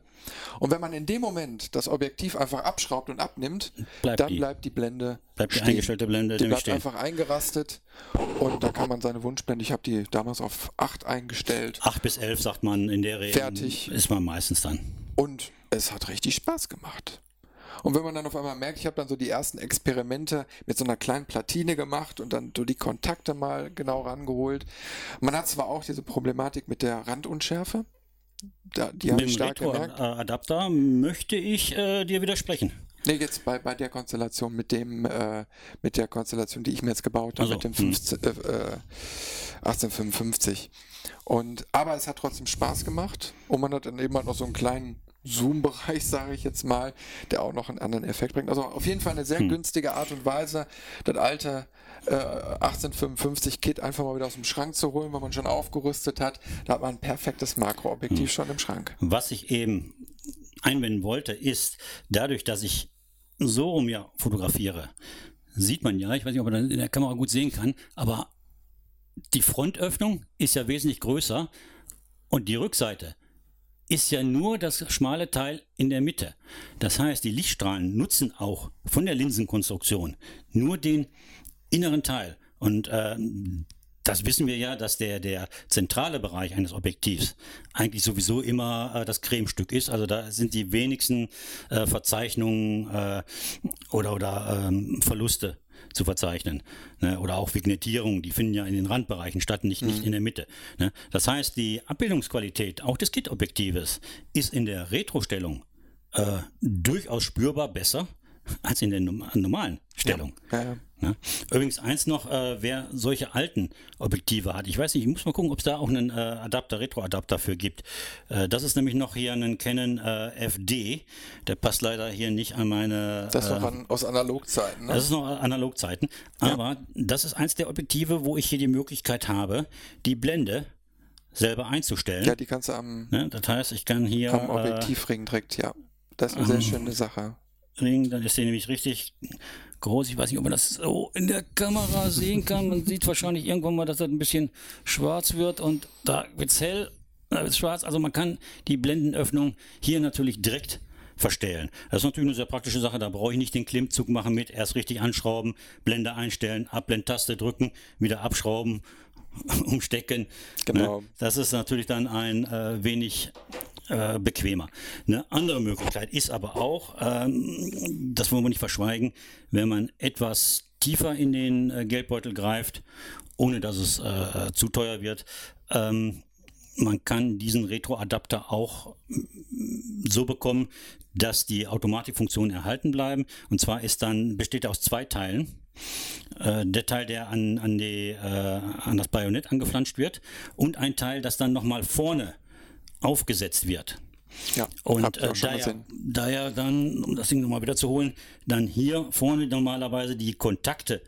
Und wenn man in dem Moment das Objektiv einfach abschraubt und abnimmt, Bleibt dann die. bleibt die Blende bleibt die stehen. eingestellte Blende Die bleibt stehen. einfach eingerastet und da kann man seine Wunschblende, ich habe die damals auf 8 eingestellt 8 bis 11 sagt man in der Regel. Fertig. Ist man meistens dann. und es hat richtig Spaß gemacht. Und wenn man dann auf einmal merkt, ich habe dann so die ersten Experimente mit so einer kleinen Platine gemacht und dann so die Kontakte mal genau rangeholt. Man hat zwar auch diese Problematik mit der Randunschärfe, da, die habe Mit ich dem stark gemerkt. Retro-Adapter möchte ich äh, dir widersprechen. Nee, jetzt bei, bei der Konstellation, mit dem, äh, mit der Konstellation, die ich mir jetzt gebaut habe, Also, mit dem hm. 15, äh, äh, 1855. Und, aber es hat trotzdem Spaß gemacht und man hat dann eben halt noch so einen kleinen Zoom-Bereich, sage ich jetzt mal, der auch noch einen anderen Effekt bringt. Also auf jeden Fall eine sehr Hm. günstige Art und Weise, das alte äh, 1855 Kit einfach mal wieder aus dem Schrank zu holen, weil man schon aufgerüstet hat. Da hat man ein perfektes Makroobjektiv Hm. schon im Schrank. Was ich eben einwenden wollte, ist, dadurch, dass ich so um ja fotografiere, sieht man ja, ich weiß nicht, ob man das in der Kamera gut sehen kann, aber die Frontöffnung ist ja wesentlich größer und die Rückseite ist ja nur das schmale Teil in der Mitte. Das heißt, die Lichtstrahlen nutzen auch von der Linsenkonstruktion nur den inneren Teil. Und äh, das wissen wir ja, dass der, der zentrale Bereich eines Objektivs eigentlich sowieso immer äh, das Cremestück ist. Also da sind die wenigsten äh, Verzeichnungen äh, oder, oder ähm, Verluste zu verzeichnen. Ne? Oder auch Vignettierungen, die finden ja in den Randbereichen statt, nicht, nicht in der Mitte. Ne? Das heißt, die Abbildungsqualität auch des Kit-Objektives ist in der Retro-Stellung äh, durchaus spürbar besser als in der norm- normalen Stellung. Ja, ja. Ne? Übrigens eins noch, äh, wer solche alten Objektive hat, ich weiß nicht, ich muss mal gucken, ob es da auch einen äh, Adapter, Retro-Adapter für gibt. Äh, das ist nämlich noch hier ein Canon äh, FD, der passt leider hier nicht an meine... Das ist äh, noch an, aus Analogzeiten. Ne? das ist noch Analogzeiten. Aber das ist eins der Objektive, wo ich hier die Möglichkeit habe, die Blende selber einzustellen. Ja, die kannst du am, Ne? Das heißt, ich kann hier am Objektivring direkt, ja. Das ist eine sehr schöne Sache. Ring, dann ist der nämlich richtig groß. Ich weiß nicht, ob man das so in der Kamera sehen kann. Man sieht wahrscheinlich irgendwann mal, dass das ein bisschen schwarz wird und da wird's hell, da wird's schwarz. Also man kann die Blendenöffnung hier natürlich direkt verstellen. Das ist natürlich eine sehr praktische Sache. Da brauche ich nicht den Klimmzug machen mit erst richtig anschrauben, Blende einstellen, Abblendtaste drücken, wieder abschrauben, umstecken. Genau. Ne? Das ist natürlich dann ein äh, wenig äh, bequemer. Eine andere Möglichkeit ist aber auch, ähm, das wollen wir nicht verschweigen, wenn man etwas tiefer in den äh, Geldbeutel greift, ohne dass es äh, zu teuer wird. Ähm, man kann diesen Retro-Adapter auch mm, so bekommen, dass die Automatikfunktionen erhalten bleiben. Und zwar ist dann, besteht er aus zwei Teilen. Äh, der Teil, der an, an, die, äh, an das Bajonett angeflanscht wird und ein Teil, das dann nochmal vorne aufgesetzt wird. Ja, Und äh, da, ja, gesehen. da ja dann, um das Ding nochmal wieder zu holen, dann hier vorne normalerweise die Kontakte,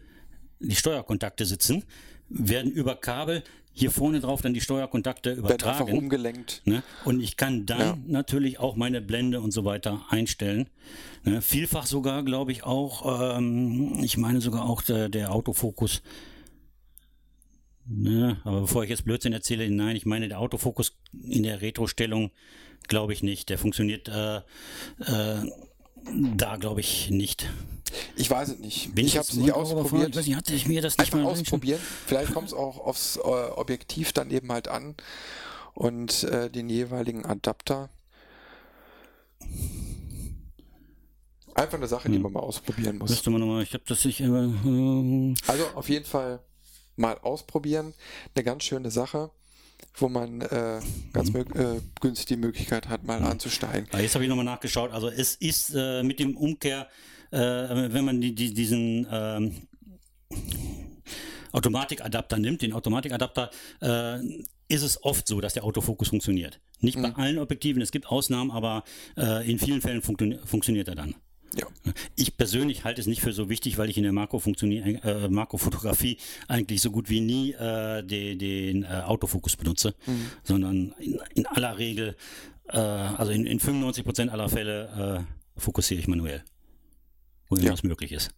die Steuerkontakte sitzen, werden über Kabel hier vorne drauf dann die Steuerkontakte Wird einfach übertragen. umgelenkt. Ne? Und ich kann dann Ja. natürlich auch meine Blende und so weiter einstellen. Ne? Vielfach sogar, glaube ich, auch, ähm, ich meine sogar auch der, der Autofokus. Ne? Aber bevor ich jetzt Blödsinn erzähle, nein, ich meine, der Autofokus in der Retro-Stellung glaube ich nicht. Der funktioniert äh, äh, Da glaube ich nicht. Ich weiß es nicht. Bin ich habe es nicht ausprobiert. Nicht, hatte ich mir das nicht Einfach mal ausprobieren. Vielleicht kommt es auch aufs äh, Objektiv dann eben halt an und äh, den jeweiligen Adapter. Einfach eine Sache, die Hm. man mal ausprobieren muss. Müsste man nochmal, ich habe das nicht. Äh, Also auf jeden Fall mal ausprobieren. Eine ganz schöne Sache, wo man äh, ganz Mhm. äh, günstig die Möglichkeit hat, mal anzusteigen. Ah, Jetzt habe ich nochmal nachgeschaut. Also es ist äh, mit dem Umkehr, äh, wenn man die, die, diesen ähm, Automatikadapter nimmt, den Automatikadapter, äh, ist es oft so, dass der Autofokus funktioniert. Nicht bei allen Objektiven, es gibt Ausnahmen, aber äh, in vielen Fällen funktio funktioniert er dann. Ja. Ich persönlich halte es nicht für so wichtig, weil ich in der Makrofunktioni- äh, Makrofotografie eigentlich so gut wie nie äh, den, den äh, Autofokus benutze, sondern in, in aller Regel, äh, also in, in 95 Prozent aller Fälle äh, fokussiere ich manuell, wo Ja. das möglich ist.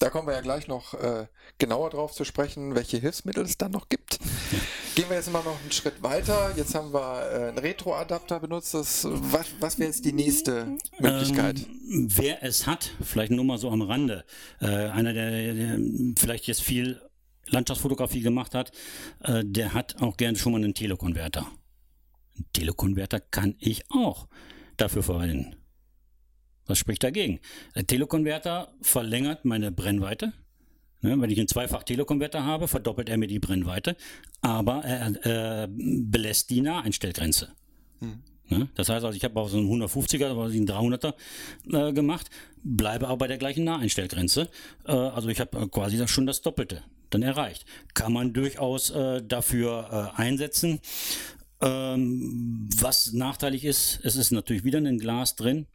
Da kommen wir ja gleich noch äh, genauer drauf zu sprechen, welche Hilfsmittel es dann noch gibt. Gehen wir jetzt immer noch einen Schritt weiter. Jetzt haben wir äh, einen Retro-Adapter benutzt. Das, was was wäre jetzt die nächste Möglichkeit? Ähm, wer es hat, vielleicht nur mal so am Rande, äh, einer, der, der vielleicht jetzt viel Landschaftsfotografie gemacht hat, äh, der hat auch gerne schon mal einen Telekonverter. Einen Telekonverter kann ich auch dafür verwenden. Was spricht dagegen? Der Telekonverter verlängert meine Brennweite. Ne, wenn ich einen Zweifach-Telekonverter habe, verdoppelt er mir die Brennweite, aber er äh, belässt die Naheinstellgrenze. Ne? Das heißt also, ich habe aus einem 150er oder einen 300er äh, gemacht, bleibe aber bei der gleichen Naheinstellgrenze. Äh, also ich habe äh, quasi schon das Doppelte dann erreicht. Kann man durchaus äh, dafür äh, einsetzen. Ähm, was nachteilig ist, es ist natürlich wieder ein Glas drin,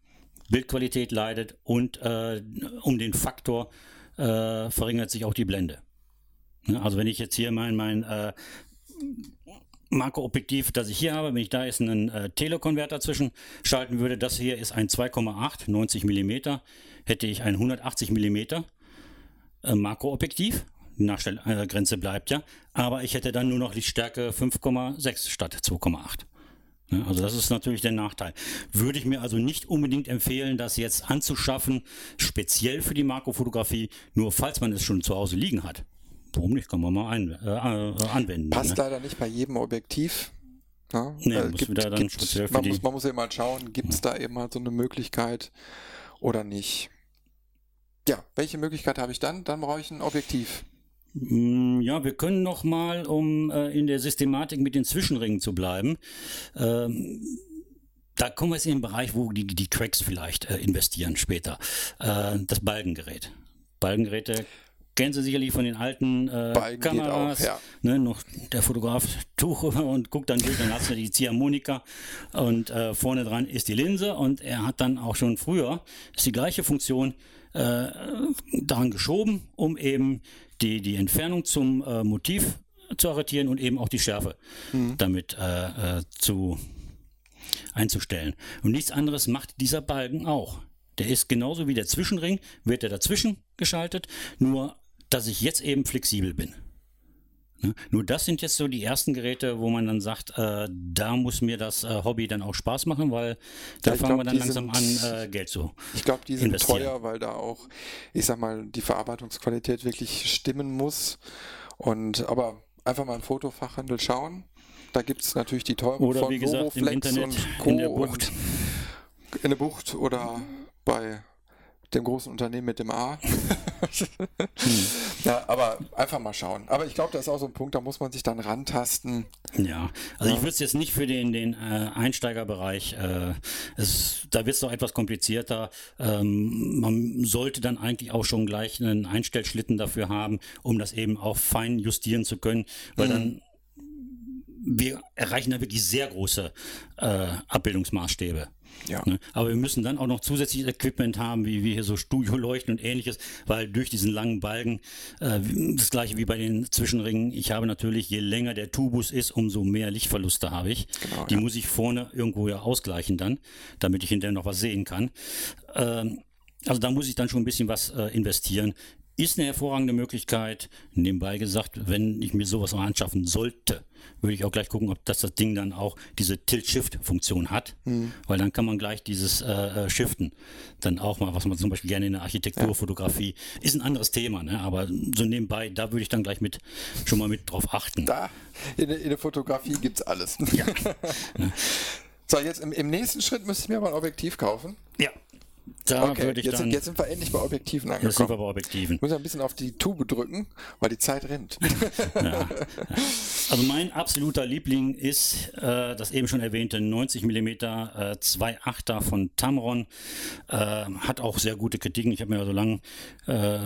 Bildqualität leidet und äh, um den Faktor äh, verringert sich auch die Blende. Ne? Also wenn ich jetzt hier mein, mein äh, Makroobjektiv, das ich hier habe, wenn ich da jetzt einen äh, Telekonverter zwischenschalten würde, das hier ist ein 2,8, 90 mm, hätte ich ein 180 mm äh, Makroobjektiv. Nachstellgrenze bleibt ja, aber ich hätte dann nur noch Lichtstärke 5,6 statt 2,8. Ja, also das ist natürlich der Nachteil. Würde ich mir also nicht unbedingt empfehlen, das jetzt anzuschaffen, speziell für die Makrofotografie, nur falls man es schon zu Hause liegen hat. Warum nicht? Kann man mal ein, äh, äh, anwenden. Passt ne? leider nicht bei jedem Objektiv. Ja, Nee, speziell für man, muss, man muss eben mal schauen, gibt es da eben halt so eine Möglichkeit oder nicht. Ja, welche Möglichkeit habe ich dann? Dann brauche ich ein Objektiv. Mm, Ja, wir können noch mal, um äh, in der Systematik mit den Zwischenringen zu bleiben, ähm, da kommen wir jetzt in den Bereich, wo die, die Cracks vielleicht äh, investieren später. Äh, das Balgengerät. Balgengeräte kennen Sie sicherlich von den alten äh, Kameras. auch, ja. ne, noch der Fotograf Tuch und guckt dann durch, dann hast du die Ziehharmonika und äh, vorne dran ist die Linse und er hat dann auch schon früher, ist die gleiche Funktion, äh, daran geschoben, um eben die, die Entfernung zum äh, Motiv zu arretieren und eben auch die Schärfe damit äh, äh, zu einzustellen. Und nichts anderes macht dieser Balken auch. Der ist genauso wie der Zwischenring, wird er dazwischen geschaltet, nur dass ich jetzt eben flexibel bin. Ne? Nur das sind jetzt so die ersten Geräte, wo man dann sagt, äh, da muss mir das äh, Hobby dann auch Spaß machen, weil da Ja, fangen glaub, wir dann langsam sind- an, äh, Geld zu. Ich glaube, die sind teuer, weil da auch, ich sag mal, die Verarbeitungsqualität wirklich stimmen muss. Und aber einfach mal im Fotofachhandel schauen. Da gibt es natürlich die teuren Oder von wie gesagt, im Internet, und Co. in der Bucht. In der Bucht oder bei dem großen Unternehmen mit dem A. Ja, aber einfach mal schauen. Aber ich glaube, da ist auch so ein Punkt, da muss man sich dann rantasten. Ja, also ich würde es jetzt nicht für den, den äh, Einsteigerbereich, äh, es, da wird es doch etwas komplizierter. Ähm, man sollte dann eigentlich auch schon gleich einen Einstellschlitten dafür haben, um das eben auch fein justieren zu können, weil dann wir erreichen da wirklich sehr große äh, Abbildungsmaßstäbe. Ja. Ne? Aber wir müssen dann auch noch zusätzliches Equipment haben, wie, wie hier so Studioleuchten und ähnliches, weil durch diesen langen Balken, äh, das gleiche wie bei den Zwischenringen, ich habe natürlich, je länger der Tubus ist, umso mehr Lichtverluste habe ich. Genau, Die ja. muss ich vorne irgendwo ja ausgleichen dann, damit ich hinterher noch was sehen kann. Ähm, also da muss ich dann schon ein bisschen was äh, investieren. Ist eine hervorragende Möglichkeit. Nebenbei gesagt, wenn ich mir sowas mal anschaffen sollte, würde ich auch gleich gucken, ob das, das Ding dann auch diese Tilt-Shift-Funktion hat. Mhm. Weil dann kann man gleich dieses äh, äh, Shiften dann auch mal, was man zum Beispiel gerne in der Architekturfotografie, ja. ist ein anderes Thema, ne? aber so nebenbei, da würde ich dann gleich mit schon mal mit drauf achten. Da, in, in der Fotografie gibt es alles. Ja. so, jetzt im, im nächsten Schritt müsste ich mir mal ein Objektiv kaufen. Ja. Da okay, würde ich jetzt, dann, jetzt sind wir endlich bei Objektiven angekommen. Jetzt sind wir bei Objektiven. Ich muss ein bisschen auf die Tube drücken, weil die Zeit rennt. Ja. Also mein absoluter Liebling ist äh, das eben schon erwähnte 90 mm äh, 2.8er von Tamron. Äh, hat auch sehr gute Kritiken. Ich habe mir so lange äh,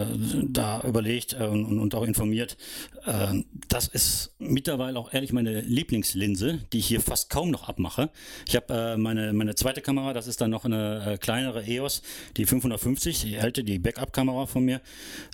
da überlegt äh, und, und, auch informiert. Äh, das ist mittlerweile auch ehrlich meine Lieblingslinse, die ich hier fast kaum noch abmache. Ich habe meine, meine zweite Kamera, das ist dann noch eine kleinere EOS EOS, die 550, die alte, die Backup-Kamera von mir.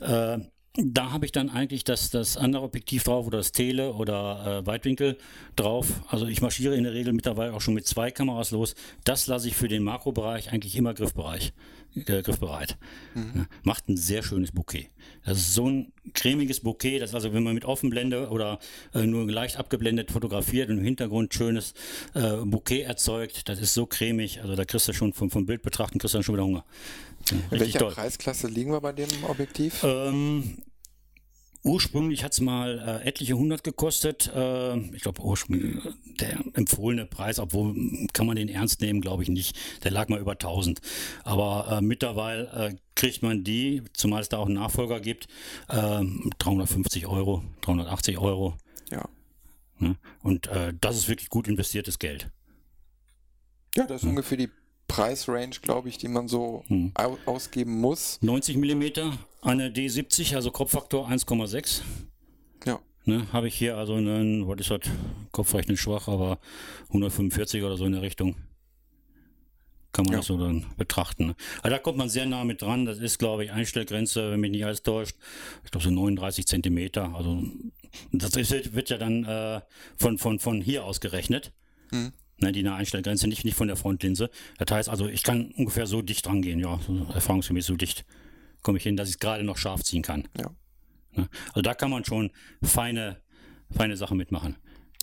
Äh, da habe ich dann eigentlich das, das andere Objektiv drauf oder das Tele oder äh, Weitwinkel drauf. Also ich marschiere in der Regel mittlerweile auch schon mit zwei Kameras los. Das lasse ich für den Makrobereich eigentlich immer Griffbereich äh, griffbereit. Mhm. Macht ein sehr schönes Bouquet. Das ist so ein cremiges Bouquet, dass also wenn man mit Offenblende oder äh, nur leicht abgeblendet fotografiert und im Hintergrund schönes äh, Bouquet erzeugt, das ist so cremig, also da kriegst du schon vom, vom Bild betrachten, kriegst du dann schon wieder Hunger. In welcher toll. Preisklasse liegen wir bei dem Objektiv? Ähm, Ursprünglich hat es mal äh, etliche hundert gekostet. Äh, ich glaube, der empfohlene Preis, obwohl kann man den ernst nehmen, glaube ich nicht. Der lag mal über 1000. Aber äh, mittlerweile äh, kriegt man die, zumal es da auch einen Nachfolger gibt, 350 ähm, Euro, 380 Euro. Ja. Und äh, das ist wirklich gut investiertes Geld. Ja, das ist ja. ungefähr die Preisrange, glaube ich, die man so hm. ausgeben muss. 90 mm, eine D70, also Kopffaktor 1,6. Ja. Ne, Habe ich hier also einen, was ist das, Kopfrechnen schwach, aber 145 oder so in der Richtung. Kann man ja. das so dann betrachten. Ne? Also da kommt man sehr nah mit dran. Das ist, glaube ich, Einstellgrenze, wenn mich nicht alles täuscht. Ich glaube so 39 Zentimeter. Also das ist, wird ja dann äh, von, von, von hier aus gerechnet. Hm. Ne, die eine Einstellgrenze, nicht, nicht von der Frontlinse. Das heißt also, ich kann ungefähr so dicht dran gehen, ja, erfahrungsgemäß so dicht komme ich hin, dass ich es gerade noch scharf ziehen kann. Ja. Ne? Also da kann man schon feine, feine Sachen mitmachen.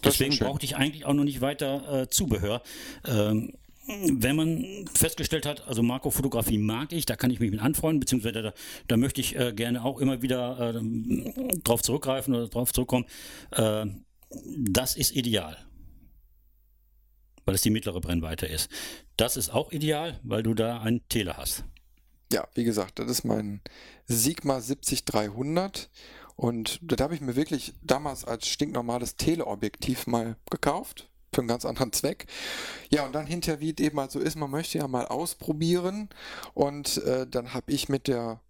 Deswegen brauchte ich eigentlich auch noch nicht weiter äh, Zubehör. Ähm, wenn man festgestellt hat, also Makrofotografie mag ich, da kann ich mich mit anfreunden, beziehungsweise da, da möchte ich äh, gerne auch immer wieder äh, drauf zurückgreifen oder drauf zurückkommen. Äh, das ist ideal weil es die mittlere Brennweite ist. Das ist auch ideal, weil du da einen Tele hast. Ja, wie gesagt, das ist mein Sigma 70300 und das habe ich mir wirklich damals als stinknormales Teleobjektiv mal gekauft für einen ganz anderen Zweck. Ja, und dann hinterher, wie es eben mal so ist, man möchte ja mal ausprobieren und äh, dann habe ich mit der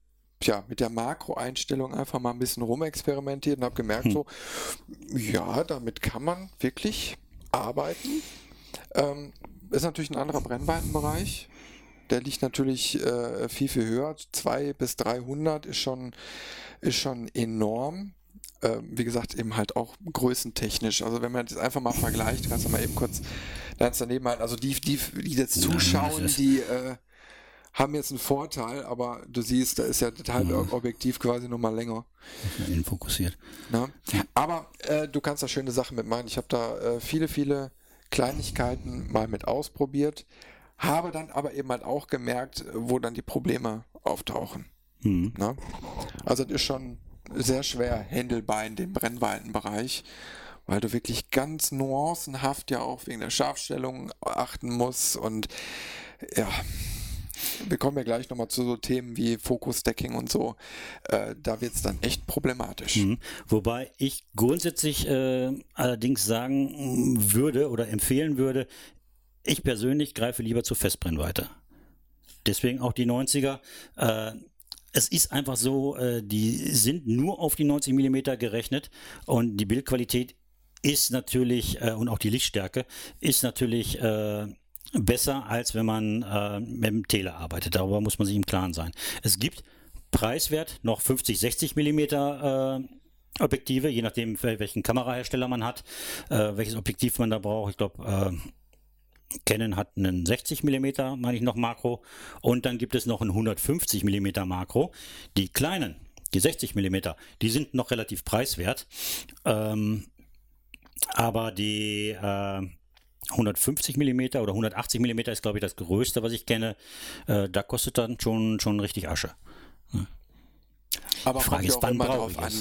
ja, mit der Makroeinstellung einfach mal ein bisschen rumexperimentiert und habe gemerkt, hm. so, ja, damit kann man wirklich arbeiten. Ähm, ist natürlich ein anderer Brennweitenbereich. Der liegt natürlich äh, viel, viel höher. 2 bis 300 ist schon, ist schon enorm. Äh, wie gesagt, eben halt auch größentechnisch. Also wenn man das einfach mal vergleicht, kannst du mal eben kurz ganz daneben halten. Also die, die, die jetzt zuschauen, die äh, haben jetzt einen Vorteil, aber du siehst, da ist ja das halbe ja. Objektiv quasi nochmal länger. Innen fokussiert. Na? Aber äh, du kannst da schöne Sachen mitmachen. Ich habe da äh, viele, viele Kleinigkeiten mal mit ausprobiert, habe dann aber eben halt auch gemerkt, wo dann die Probleme auftauchen. Mhm. Ne? Also das ist schon sehr schwer handelbar in dem Brennweitenbereich, weil du wirklich ganz nuancenhaft ja auch wegen der Scharfstellung achten musst und ja, wir kommen ja gleich nochmal zu so Themen wie Focus-Stacking und so. Äh, da wird es dann echt problematisch. Mhm. Wobei ich grundsätzlich äh, allerdings sagen würde oder empfehlen würde, ich persönlich greife lieber zur Festbrennweite. Deswegen auch die 90er. Äh, es ist einfach so, äh, die sind nur auf die 90 mm gerechnet und die Bildqualität ist natürlich äh, und auch die Lichtstärke ist natürlich äh, besser, als wenn man äh, mit dem Tele arbeitet. Darüber muss man sich im Klaren sein. Es gibt preiswert noch 50, 60 Millimeter äh, Objektive, je nachdem, welchen Kamerahersteller man hat, äh, welches Objektiv man da braucht. Ich glaube, Canon hat einen 60 mm, meine ich noch Makro, und dann gibt es noch einen 150 mm Makro. Die kleinen, Die 60 mm, die sind noch relativ preiswert. Ähm, aber die äh, 150 mm oder 180 mm ist, glaube ich, das größte, was ich kenne. Äh, da kostet dann schon, schon richtig Asche. Hm. Aber die Frage ist, wann immer drauf an.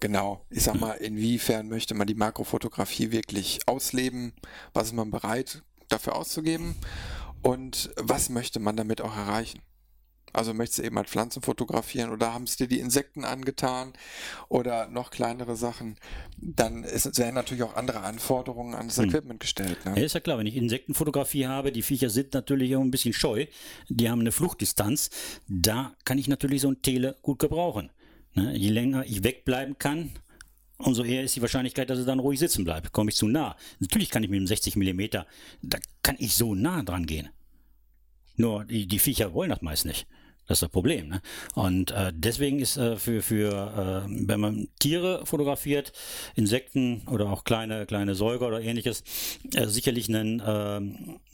Genau, ich sag hm. mal, inwiefern möchte man die Makrofotografie wirklich ausleben? Was ist man bereit dafür auszugeben? Und was möchte man damit auch erreichen? Also möchtest du eben halt Pflanzen fotografieren oder haben es dir die Insekten angetan oder noch kleinere Sachen, dann ist, werden natürlich auch andere Anforderungen an das hm. Equipment gestellt. Ne? Ja, ist ja klar, wenn ich Insektenfotografie habe, die Viecher sind natürlich auch ein bisschen scheu, die haben eine Fluchtdistanz, da kann ich natürlich so ein Tele gut gebrauchen. Ne? Je länger ich wegbleiben kann, umso eher ist die Wahrscheinlichkeit, dass es dann ruhig sitzen bleibt. Komme ich zu nah. Natürlich kann ich mit einem 60 mm, da kann ich so nah dran gehen. Nur die, die Viecher wollen das meist nicht. Das ist das Problem. Ne? Und äh, deswegen ist äh, für, für äh, wenn man Tiere fotografiert, Insekten oder auch kleine, kleine Säuger oder ähnliches, äh, sicherlich ein, äh,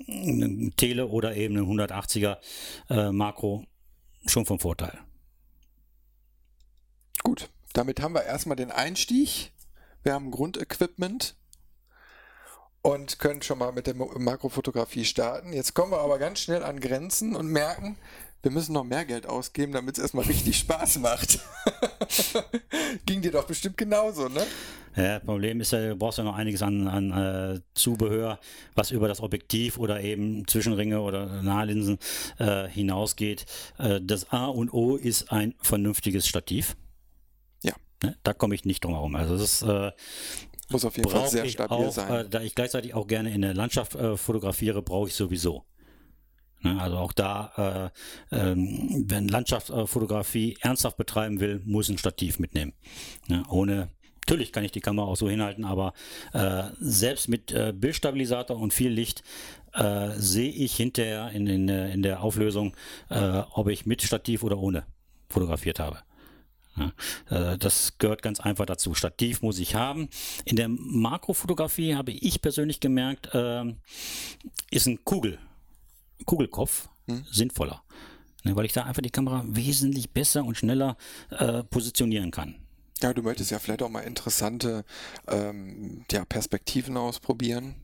ein Tele oder eben ein 180er äh, Makro schon vom Vorteil. Gut, damit haben wir erstmal den Einstieg. Wir haben Grundequipment und können schon mal mit der Makrofotografie starten. Jetzt kommen wir aber ganz schnell an Grenzen und merken, wir müssen noch mehr Geld ausgeben, damit es erstmal richtig Spaß macht. Ging dir doch bestimmt genauso, ne? Ja, Problem ist ja, du brauchst ja noch einiges an, an äh, Zubehör, was über das Objektiv oder eben Zwischenringe oder Nahlinsen äh, hinausgeht. Äh, das A und O ist ein vernünftiges Stativ. Ne? Da komme ich nicht drum herum. Also das ist, äh, muss auf jeden Fall sehr stabil auch, sein. Äh, da ich gleichzeitig auch gerne in der Landschaft äh, fotografiere, brauche ich sowieso. Ne, also auch da, äh, ähm, wenn Landschaftsfotografie ernsthaft betreiben will, muss ein Stativ mitnehmen. Ne, ohne Natürlich kann ich die Kamera auch so hinhalten, aber äh, selbst mit äh, Bildstabilisator und viel Licht äh, sehe ich hinterher in, in, in der Auflösung, äh, ob ich mit Stativ oder ohne fotografiert habe. Ja, äh, das gehört ganz einfach dazu. Stativ muss ich haben. In der Makrofotografie habe ich persönlich gemerkt, äh, ist ein Kugel Kugelkopf hm. sinnvoller. Ne, weil ich da einfach die Kamera wesentlich besser und schneller äh, positionieren kann. Ja, du möchtest ja vielleicht auch mal interessante ähm, ja, Perspektiven ausprobieren.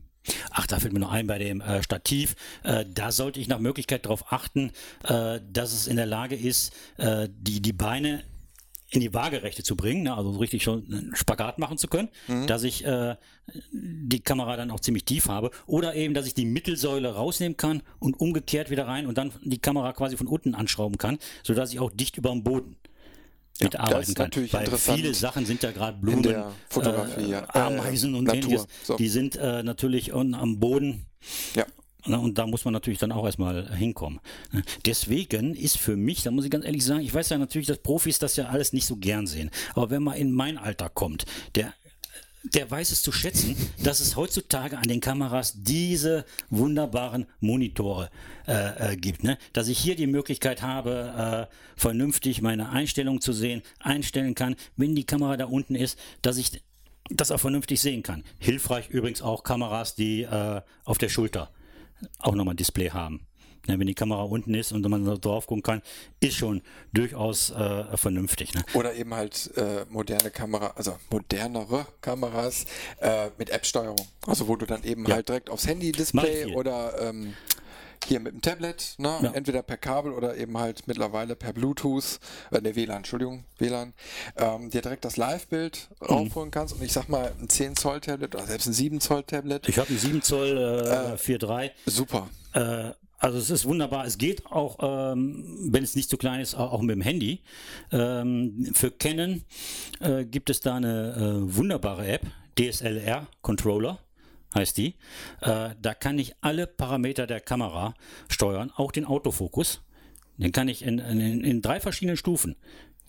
Ach, da fällt mir noch ein bei dem äh, Stativ. Äh, da sollte ich nach Möglichkeit darauf achten, äh, dass es in der Lage ist, äh, die, die Beine in die Waagerechte zu bringen, ne? also richtig schon einen Spagat machen zu können, mhm. dass ich äh, die Kamera dann auch ziemlich tief habe oder eben, dass ich die Mittelsäule rausnehmen kann und umgekehrt wieder rein und dann die Kamera quasi von unten anschrauben kann, sodass ich auch dicht über dem Boden mitarbeiten kann. Weil viele Sachen sind ja gerade Blumen, äh, Ameisen und Natur. ähnliches, so. die sind äh, natürlich am Boden ja. Ne, und da muss man natürlich dann auch erstmal hinkommen. Ne, deswegen ist für mich, da muss ich ganz ehrlich sagen, ich weiß ja natürlich, dass Profis das ja alles nicht so gern sehen. Aber wenn man in mein Alter kommt, der der weiß es zu schätzen, dass es heutzutage an den Kameras diese wunderbaren Monitore äh, äh, gibt. Ne? Dass ich hier die Möglichkeit habe, äh, vernünftig meine Einstellung zu sehen, einstellen kann, wenn die Kamera da unten ist, dass ich das auch vernünftig sehen kann. Hilfreich übrigens auch Kameras, die äh, auf der Schulter auch nochmal ein Display haben. Ja, wenn die Kamera unten ist und man da drauf gucken kann, ist schon durchaus äh, vernünftig. Ne? Oder eben halt äh, moderne Kamera, also modernere Kameras äh, mit App-Steuerung. Also wo du dann eben ja. halt direkt aufs Handy-Display oder ähm, hier mit dem Tablet, ne? Ja. entweder per Kabel oder eben halt mittlerweile per Bluetooth, äh, ne WLAN, Entschuldigung, WLAN, ähm, dir direkt das Live-Bild mhm. raufholen kannst und ich sag mal ein 10 Zoll Tablet oder selbst ein 7 Zoll Tablet. Ich habe ein 7 Zoll äh, äh, 4.3. Super. Äh, also es ist wunderbar. Es geht auch, ähm, wenn es nicht zu klein ist, auch mit dem Handy. Ähm, für Canon äh, gibt es da eine äh, wunderbare App, DSLR Controller heißt die. Äh, da kann ich alle Parameter der Kamera steuern, auch den Autofokus. Den kann ich in, in, in drei verschiedenen Stufen,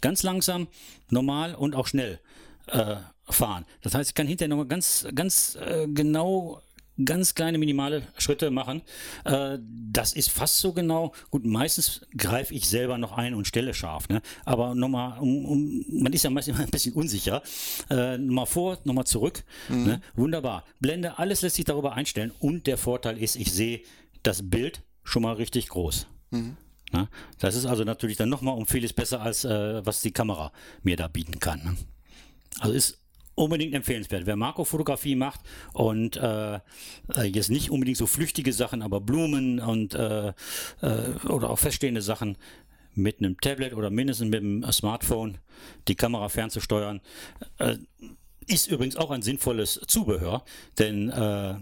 ganz langsam, normal und auch schnell äh, fahren. Das heißt, ich kann hinterher noch ganz, ganz äh, genau ganz kleine minimale Schritte machen. Äh, das ist fast so genau. Gut, meistens greife ich selber noch ein und stelle scharf. Ne? Aber nochmal, um, um, man ist ja meistens ein bisschen unsicher. Äh, nochmal vor, nochmal zurück. Mhm. Ne? Wunderbar. Blende, alles lässt sich darüber einstellen. Und der Vorteil ist, ich sehe das Bild schon mal richtig groß. Mhm. Ne? Das ist also natürlich dann nochmal um vieles besser, als äh, was die Kamera mir da bieten kann. Ne? Also ist unbedingt empfehlenswert. Wer Makrofotografie macht und äh, äh, jetzt nicht unbedingt so flüchtige Sachen, aber Blumen und äh, äh, oder auch feststehende Sachen mit einem Tablet oder mindestens mit einem Smartphone die Kamera fernzusteuern, äh, ist übrigens auch ein sinnvolles Zubehör, denn äh,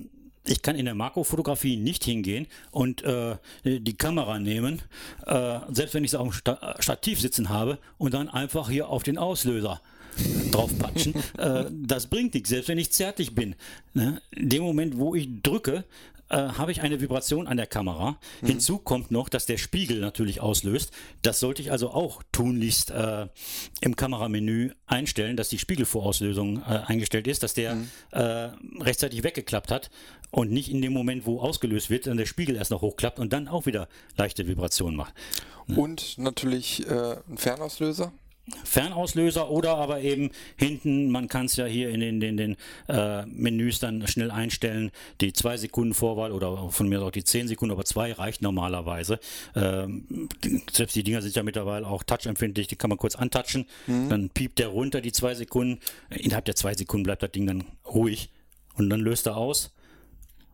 ich kann in der Makrofotografie nicht hingehen und äh, die Kamera nehmen, äh, selbst wenn ich sie auf dem Stativ sitzen habe, und dann einfach hier auf den Auslöser draufpatschen. äh, das bringt nichts, selbst wenn ich zärtlich bin. Ne? In dem Moment, wo ich drücke, äh, habe ich eine Vibration an der Kamera. Mhm. Hinzu kommt noch, dass der Spiegel natürlich auslöst. Das sollte ich also auch tunlichst äh, im Kameramenü einstellen, dass die Spiegelvorauslösung äh, eingestellt ist, dass der mhm. Äh, rechtzeitig weggeklappt hat und nicht in dem Moment, wo ausgelöst wird, dann der Spiegel erst noch hochklappt und dann auch wieder leichte Vibrationen macht. Und natürlich äh, ein Fernauslöser. Fernauslöser oder aber eben hinten, man kann es ja hier in den, den, den äh, Menüs dann schnell einstellen, die 2 Sekunden Vorwahl oder von mir auch die 10 Sekunden, aber 2 reicht normalerweise. Ähm, selbst die Dinger sind ja mittlerweile auch touchempfindlich, die kann man kurz antatschen, mhm. dann piept der runter die 2 Sekunden, innerhalb der 2 Sekunden bleibt das Ding dann ruhig und dann löst er aus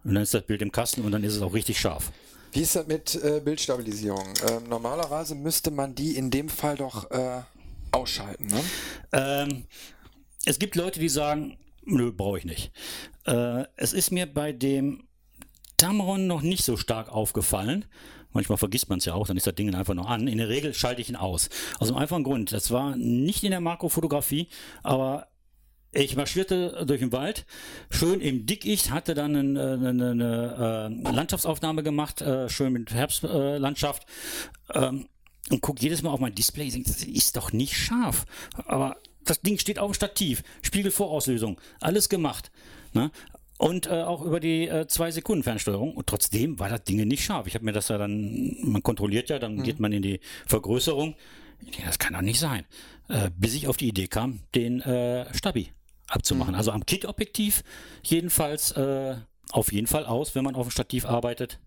und dann ist das Bild im Kasten und dann ist es auch richtig scharf. Wie ist das mit äh, Bildstabilisierung? Ähm, normalerweise müsste man die in dem Fall doch äh, ausschalten. Ne? Ähm, es gibt Leute, die sagen, nö, brauche ich nicht. Äh, es ist mir bei dem Tamron noch nicht so stark aufgefallen. Manchmal vergisst man es ja auch, dann ist das Ding einfach noch an. In der Regel schalte ich ihn aus. Aus einem einfachen Grund. Das war nicht in der Makrofotografie, aber ich marschierte durch den Wald, schön im Dickicht, hatte dann eine, eine, eine, eine Landschaftsaufnahme gemacht, äh, schön mit Herbstlandschaft. Ähm, und gucke jedes Mal auf mein Display und denke, das ist doch nicht scharf. Aber das Ding steht auf dem Stativ, Spiegelvorauslösung, alles gemacht. Ne? Und äh, auch über die 2 äh, Sekunden Fernsteuerung. Und trotzdem war das Ding nicht scharf. Ich habe mir das ja dann, man kontrolliert ja, dann mhm. geht man in die Vergrößerung. Denke, das kann doch nicht sein. Äh, bis ich auf die Idee kam, den äh, Stabi abzumachen. Mhm. Also am Kit-Objektiv jedenfalls äh, auf jeden Fall aus, wenn man auf dem Stativ arbeitet.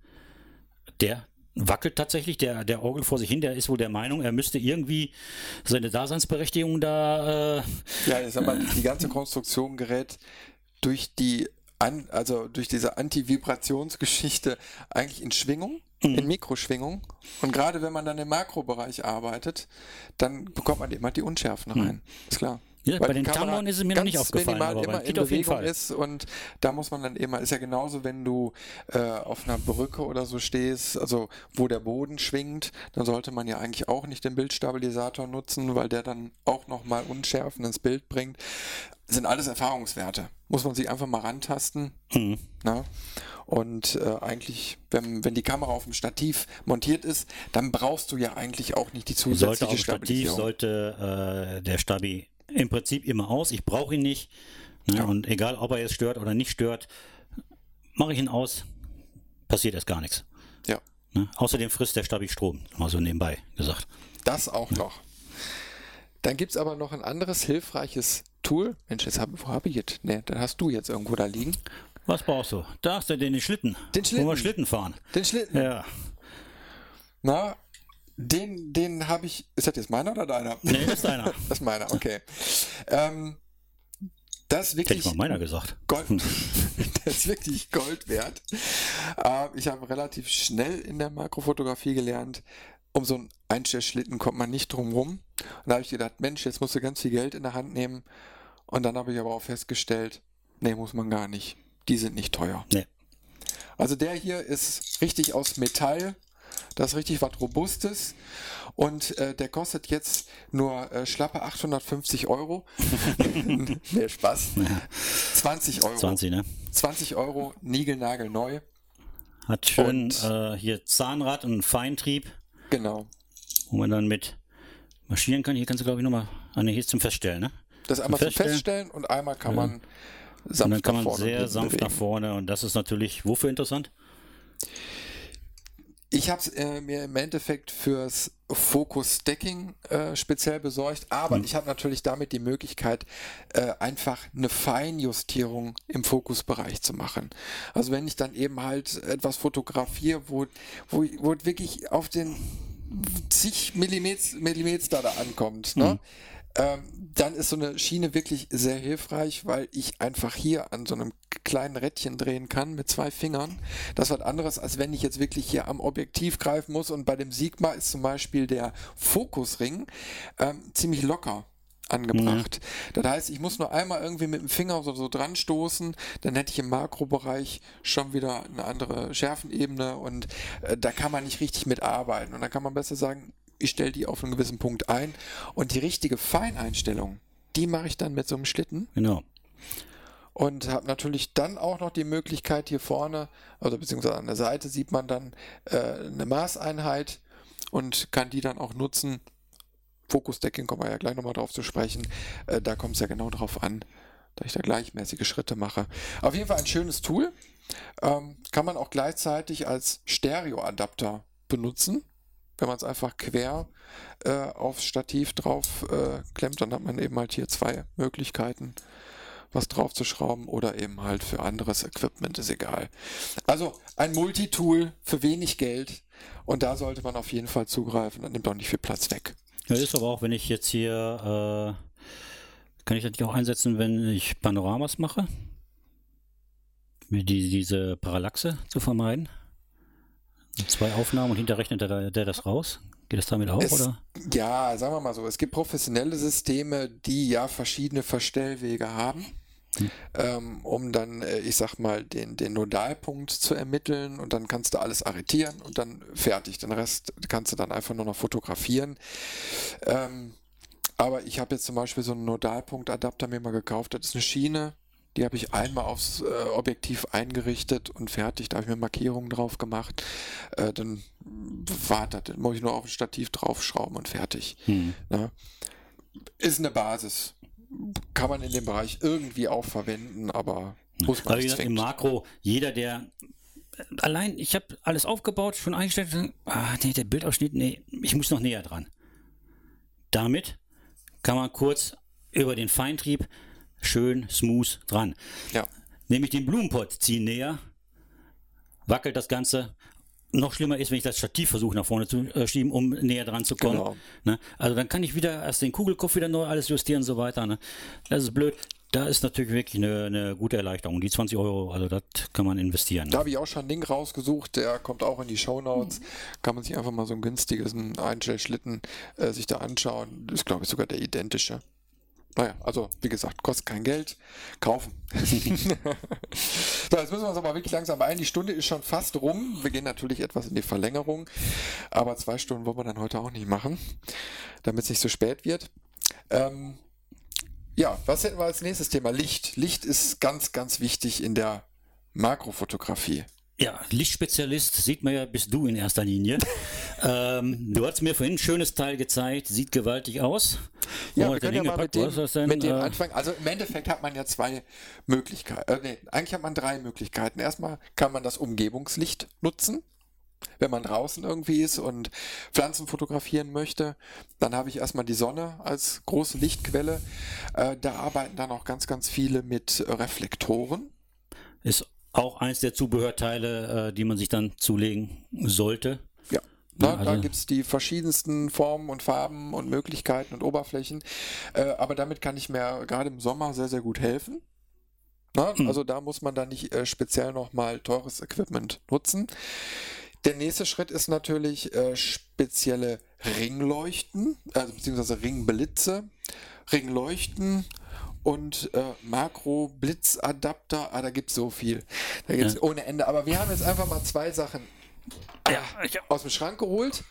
Der wackelt tatsächlich der, der Orgel vor sich hin. Der ist wohl der Meinung, er müsste irgendwie seine Daseinsberechtigung da. Äh, ja, ich sag mal, die ganze Konstruktion gerät durch die an, also durch diese Anti-Vibrationsgeschichte eigentlich in Schwingung, mhm. in Mikroschwingung. Und gerade wenn man dann im Makrobereich arbeitet, dann bekommt man immer die Unschärfen rein. Mhm. Ist klar. Ja, bei den Tamron ist es mir noch nicht aufgefallen, aber immer in Bewegung ist und da muss man dann immer, ist ja genauso, wenn du äh, auf einer Brücke oder so stehst, also wo der Boden schwingt, dann sollte man ja eigentlich auch nicht den Bildstabilisator nutzen, weil der dann auch nochmal Unschärfen ins Bild bringt. Das sind alles Erfahrungswerte. Muss man sich einfach mal rantasten. Na? Ne? Und äh, eigentlich, wenn, wenn die Kamera auf dem Stativ montiert ist, dann brauchst du ja eigentlich auch nicht die zusätzliche sollte auf Stativ sollte äh, der Stabi im Prinzip immer aus. Ich brauche ihn nicht. Ne? Ja. Und egal, ob er jetzt stört oder nicht stört, mache ich ihn aus, passiert erst gar nichts. Ja. Ne? Außerdem frisst der Stabi Strom, mal so nebenbei gesagt. Das auch ja. noch. Dann gibt es aber noch ein anderes hilfreiches Tool. Mensch, jetzt hab, wo habe ich jetzt? Ne, dann hast du jetzt irgendwo da liegen. Was brauchst du? Da hast du den Schlitten. Den Schlitten. Wo wir Schlitten fahren. Den Schlitten. Ja. Na, den, den habe ich. Ist das jetzt meiner oder deiner? Nee, das ist deiner. das ist meiner, okay. Ähm, das ist wirklich. Hätte ich mal meiner gesagt. Gold, das ist wirklich Gold wert. Äh, ich habe relativ schnell in der Makrofotografie gelernt, um so einen Einstellschlitten kommt man nicht drum rum. Und da habe ich gedacht, Mensch, jetzt musst du ganz viel Geld in der Hand nehmen. Und dann habe ich aber auch festgestellt, nee, muss man gar nicht. Die sind nicht teuer. Nee. Also der hier ist richtig aus Metall das ist richtig was Robustes. Und äh, der kostet jetzt nur äh, schlappe 850 Euro. nee, Spaß. 20 Euro. 20, ne? 20 Euro, Nigelnagel neu. Hat schön äh, hier Zahnrad und Feintrieb. Genau. Wo man dann mit marschieren kann. Hier kannst du, glaube ich, nochmal. Ah, ne, hier ist zum Feststellen, ne? Das einmal zum Feststellen, Feststellen und einmal kann man sanft und dann kann man sehr sanft bewegen. nach vorne. Und das ist natürlich wofür interessant? Ich habe es äh, mir im Endeffekt fürs Focus Stacking äh, speziell besorgt, aber mhm. ich habe natürlich damit die Möglichkeit, äh, einfach eine Feinjustierung im Fokusbereich zu machen. Also wenn ich dann eben halt etwas fotografiere, wo, wo, wo wirklich auf den zig Millimeter, Millimeter da ankommt, ne? Mhm. Ähm, dann ist so eine Schiene wirklich sehr hilfreich, weil ich einfach hier an so einem kleinen Rädchen drehen kann mit zwei Fingern. Das ist was anderes, als wenn ich jetzt wirklich hier am Objektiv greifen muss. Und bei dem Sigma ist zum Beispiel der Fokusring ähm, ziemlich locker angebracht. Mhm. Das heißt, ich muss nur einmal irgendwie mit dem Finger so, so dran stoßen, dann hätte ich im Makrobereich schon wieder eine andere Schärfenebene und äh, da kann man nicht richtig mitarbeiten. Und dann kann man besser sagen, ich stelle die auf einen gewissen Punkt ein und die richtige Feineinstellung, die mache ich dann mit so einem Schlitten. Genau. Und habe natürlich dann auch noch die Möglichkeit hier vorne, also beziehungsweise an der Seite sieht man dann äh, eine Maßeinheit und kann die dann auch nutzen, Fokus-Decking kommen wir ja gleich nochmal drauf zu sprechen. Äh, da kommt es ja genau drauf an, da ich da gleichmäßige Schritte mache. Auf jeden Fall ein schönes Tool. Ähm, kann man auch gleichzeitig als Stereo-Adapter benutzen. Wenn man es einfach quer äh, aufs Stativ drauf äh, klemmt, dann hat man eben halt hier zwei Möglichkeiten, was drauf zu schrauben oder eben halt für anderes Equipment, ist egal. Also ein Multitool für wenig Geld und da sollte man auf jeden Fall zugreifen, dann nimmt auch nicht viel Platz weg. Ja, ist aber auch, wenn ich jetzt hier, äh, kann ich das auch einsetzen, wenn ich Panoramas mache? Die, diese Parallaxe zu vermeiden? Zwei Aufnahmen und hinterher rechnet der, der das raus? Geht das damit auch, es, oder? Ja, sagen wir mal so. Es gibt professionelle Systeme, die ja verschiedene Verstellwege haben. Hm. Ähm, um dann, äh, ich sag mal, den, den Nodalpunkt zu ermitteln und dann kannst du alles arretieren und dann fertig. Den Rest kannst du dann einfach nur noch fotografieren. Ähm, aber ich habe jetzt zum Beispiel so einen Nodalpunktadapter mir mal gekauft. Das ist eine Schiene, die habe ich einmal aufs äh, Objektiv eingerichtet und fertig. Da habe ich mir Markierungen drauf gemacht. Äh, dann war das, dann muss ich nur auf ein Stativ draufschrauben und fertig. Hm. Ja. Ist eine Basis kann man in dem Bereich irgendwie auch verwenden, aber muss man nicht Im Makro, jeder, der allein, ich habe alles aufgebaut, schon eingestellt, ah, nee, der Bildausschnitt, nee, ich muss noch näher dran. Damit kann man kurz über den Feintrieb schön smooth dran. Ja. Nämlich den Blumenpott ziehen näher, wackelt das Ganze noch schlimmer ist, wenn ich das Stativ versuche nach vorne zu äh, schieben, um näher dran zu kommen. Genau. Ne? Also dann kann ich wieder erst den Kugelkopf wieder neu alles justieren und so weiter. Ne? Das ist blöd. Da ist natürlich wirklich eine, eine, gute Erleichterung. Die 20 Euro, also das kann man investieren. Da habe ich auch schon einen Link rausgesucht, der kommt auch in die Show Notes. Kann man sich einfach mal so ein günstiges Einstellschlitten äh, sich da anschauen. Das ist, glaube ich, sogar der identische. Naja, also wie gesagt, kostet kein Geld. Kaufen. so, jetzt müssen wir uns aber wirklich langsam beeilen. Die Stunde ist schon fast rum. Wir gehen natürlich etwas in die Verlängerung. Aber zwei Stunden wollen wir dann heute auch nicht machen, damit es nicht so spät wird. Ähm, ja, was hätten wir als nächstes Thema? Licht. Licht ist ganz, ganz wichtig in der Makrofotografie. Ja, Lichtspezialist sieht man ja, bist du in erster Linie. ähm, du hast mir vorhin ein schönes Teil gezeigt, sieht gewaltig aus. Ja, wir können ja mal mit dem, mit dem äh, Anfang, also im Endeffekt hat man ja zwei Möglichkeiten, äh, nee, eigentlich hat man drei Möglichkeiten. Erstmal kann man das Umgebungslicht nutzen, wenn man draußen irgendwie ist und Pflanzen fotografieren möchte, dann habe ich erstmal die Sonne als große Lichtquelle. Äh, da arbeiten dann auch ganz, ganz viele mit Reflektoren. Ist auch eins der Zubehörteile, äh, die man sich dann zulegen sollte. Ja. Na, also da gibt es die verschiedensten Formen und Farben und Möglichkeiten und Oberflächen. Äh, aber damit kann ich mir gerade im Sommer sehr, sehr gut helfen. Na, hm. Also da muss man dann nicht äh, speziell nochmal teures Equipment nutzen. Der nächste Schritt ist natürlich äh, spezielle Ringleuchten, also beziehungsweise Ringblitze. Ringleuchten und äh, Makro-Blitzadapter. Ah, da gibt es so viel. Da gibt es ja. ohne Ende. Aber wir haben jetzt einfach mal zwei Sachen ja, aus dem Schrank geholt.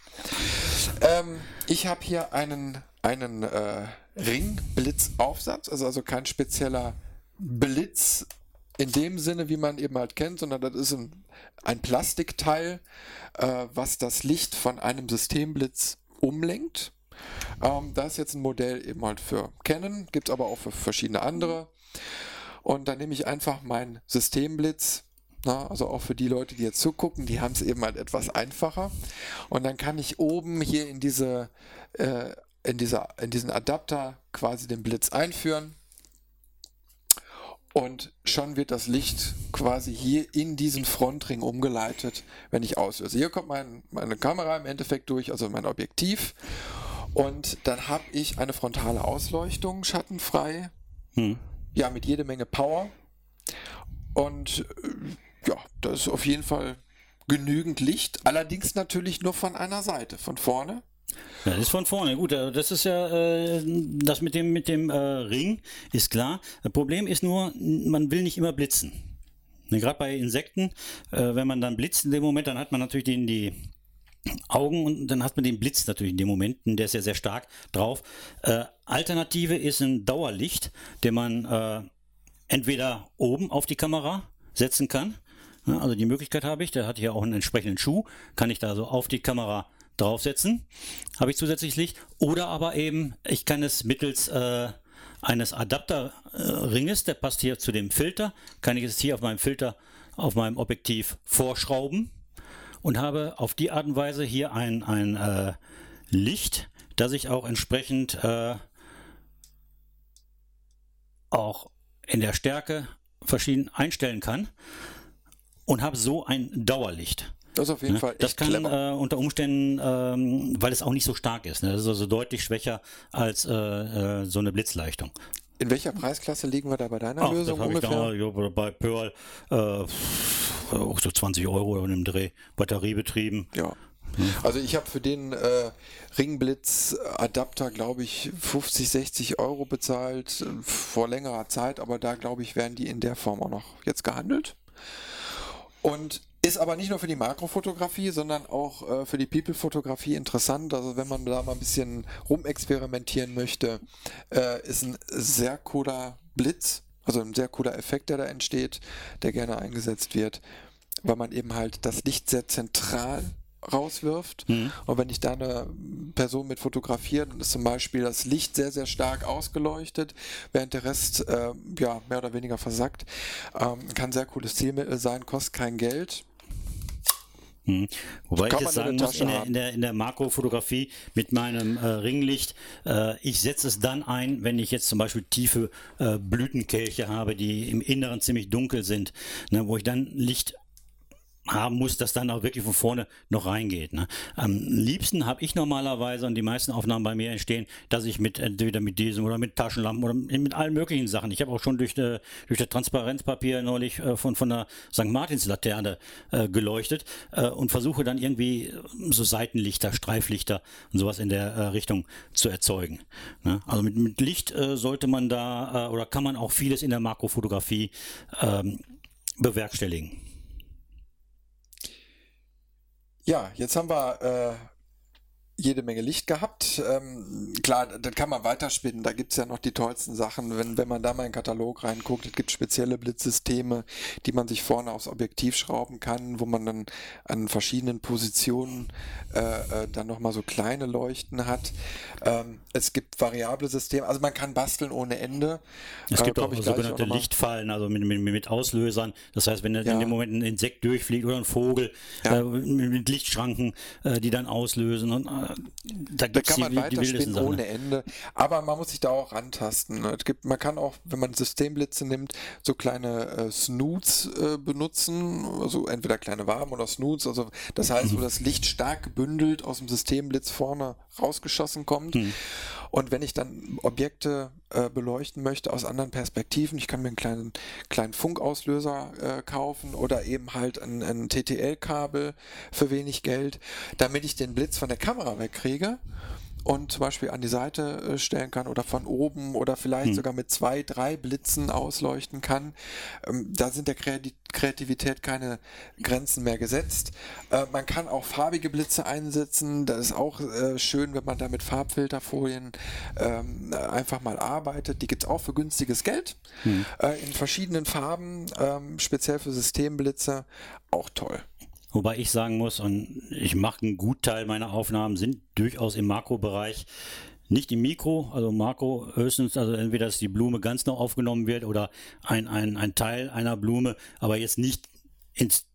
Ähm, ich habe hier einen, einen äh, Ringblitzaufsatz, also, also kein spezieller Blitz in dem Sinne, wie man eben halt kennt, sondern das ist ein, ein Plastikteil, äh, was das Licht von einem Systemblitz umlenkt. Ähm, da ist jetzt ein Modell eben halt für Canon, gibt es aber auch für verschiedene andere. Und dann nehme ich einfach meinen Systemblitz, na, also auch für die Leute, die jetzt zugucken, die haben es eben halt etwas einfacher. Und dann kann ich oben hier in diese, äh, in dieser, in diesen Adapter quasi den Blitz einführen. und schon wird das Licht quasi hier in diesen Frontring umgeleitet, wenn ich auslöse. Hier kommt mein, meine Kamera im Endeffekt durch, also mein Objektiv. Und dann habe ich eine frontale Ausleuchtung, schattenfrei. Hm. Ja, mit jede Menge Power. Und äh, ja, das ist auf jeden Fall genügend Licht. Allerdings natürlich nur von einer Seite. Von vorne ja, das ist von vorne. Gut, äh, das ist ja äh, das mit dem mit dem äh, Ring ist klar. Das Problem ist nur, man will nicht immer blitzen. Ne, Gerade bei Insekten, äh, wenn man dann blitzt in dem Moment, dann hat man natürlich den, die Augen und dann hat man den Blitz natürlich in dem Moment, der ist ja sehr stark drauf. Äh, Alternative ist ein Dauerlicht, den man äh, entweder oben auf die Kamera setzen kann. Also die Möglichkeit habe ich, der hat hier auch einen entsprechenden Schuh, kann ich da so auf die Kamera draufsetzen, habe ich zusätzlich Licht. Oder aber eben, ich kann es mittels äh, eines Adapterringes, der passt hier zu dem Filter, kann ich es hier auf meinem Filter, auf meinem Objektiv vorschrauben und habe auf die Art und Weise hier ein, ein äh, Licht, das ich auch entsprechend äh, auch in der Stärke verschieden einstellen kann und habe so ein Dauerlicht. Das auf jeden ne? Fall Das kann äh, unter Umständen, ähm, weil es auch nicht so stark ist. Ne? Das ist also deutlich schwächer als äh, äh, so eine Blitzleichtung. In welcher Preisklasse liegen wir da bei deiner Ach, Lösung das ungefähr? Ich da, bei Pearl äh, auch so 20 Euro in dem Dreh, batteriebetrieben. Ja. Also ich habe für den äh, Ringblitz-Adapter, glaube ich, 50, 60 Euro bezahlt äh, vor längerer Zeit, aber da, glaube ich, werden die in der Form auch noch jetzt gehandelt. Und ist aber nicht nur für die Makrofotografie, sondern auch äh, für die People-Fotografie interessant. Also wenn man da mal ein bisschen rumexperimentieren möchte, äh, ist ein sehr cooler Blitz, also ein sehr cooler Effekt, der da entsteht, der gerne eingesetzt wird, weil man eben halt das Licht sehr zentral rauswirft. Mhm. Und wenn ich da eine Person mit fotografiere, dann ist zum Beispiel das Licht sehr, sehr stark ausgeleuchtet, während der Rest äh, ja mehr oder weniger versackt. Ähm, kann sehr cooles Zielmittel sein, kostet kein Geld. Hm. Wobei ich jetzt sagen muss, in der, in der, in der Makrofotografie mit meinem äh, Ringlicht, äh, ich setze es dann ein, wenn ich jetzt zum Beispiel tiefe äh, Blütenkelche habe, die im Inneren ziemlich dunkel sind, ne, wo ich dann Licht haben muss, dass dann auch wirklich von vorne noch reingeht. Ne? Am liebsten habe ich normalerweise, und die meisten Aufnahmen bei mir entstehen, dass ich mit entweder mit diesem oder mit Taschenlampen oder mit allen möglichen Sachen. Ich habe auch schon durch, durch das Transparenzpapier neulich äh, von, von der St. Martins Laterne äh, geleuchtet äh, und versuche dann irgendwie so Seitenlichter, Streiflichter und sowas in der äh, Richtung zu erzeugen. Ne? Also mit, mit Licht äh, sollte man da äh, oder kann man auch vieles in der Makrofotografie ähm, bewerkstelligen. Ja, jetzt haben wir äh, jede Menge Licht gehabt. Ähm, klar, dann kann man weiterspinnen. Da gibt es ja noch die tollsten Sachen. Wenn, wenn man da mal in den Katalog reinguckt, es gibt spezielle Blitzsysteme, die man sich vorne aufs Objektiv schrauben kann, wo man dann an verschiedenen Positionen äh, äh, dann nochmal so kleine Leuchten hat. Ähm, es gibt variable Systeme, also man kann basteln ohne Ende. Es gibt äh, auch sogenannte auch Lichtfallen, also mit, mit, mit, Auslösern. Das heißt, wenn ja. in dem Moment ein Insekt durchfliegt oder ein Vogel, ja. äh, mit Lichtschranken, äh, die dann auslösen und da, da kann man die, weiterspinnen die ohne Ende. Aber man muss sich da auch rantasten. Ne? Es gibt, man kann auch, wenn man Systemblitze nimmt, so kleine äh, Snoots äh, benutzen. Also entweder kleine Waben oder Snoots. Also das heißt, mhm. wo das Licht stark gebündelt aus dem Systemblitz vorne rausgeschossen kommt. Mhm. Und wenn ich dann Objekte äh, beleuchten möchte aus anderen Perspektiven, ich kann mir einen kleinen, kleinen Funkauslöser äh, kaufen oder eben halt ein, ein TTL-Kabel für wenig Geld, damit ich den Blitz von der Kamera wegkriege und zum Beispiel an die Seite äh, stellen kann oder von oben oder vielleicht hm. sogar mit zwei, drei Blitzen ausleuchten kann. Ähm, da sind der Kreativität keine Grenzen mehr gesetzt. Äh, man kann auch farbige Blitze einsetzen. Das ist auch äh, schön, wenn man da mit Farbfilterfolien ähm, einfach mal arbeitet. Die gibt es auch für günstiges Geld hm. in verschiedenen Farben, ähm, speziell für Systemblitze. Auch toll. Wobei ich sagen muss, und ich mache einen Gutteil meiner Aufnahmen sind durchaus im Makrobereich. Nicht im Mikro, also Makro höchstens, also entweder dass die Blume ganz noch aufgenommen wird oder ein, ein, ein Teil einer Blume, aber jetzt nicht ins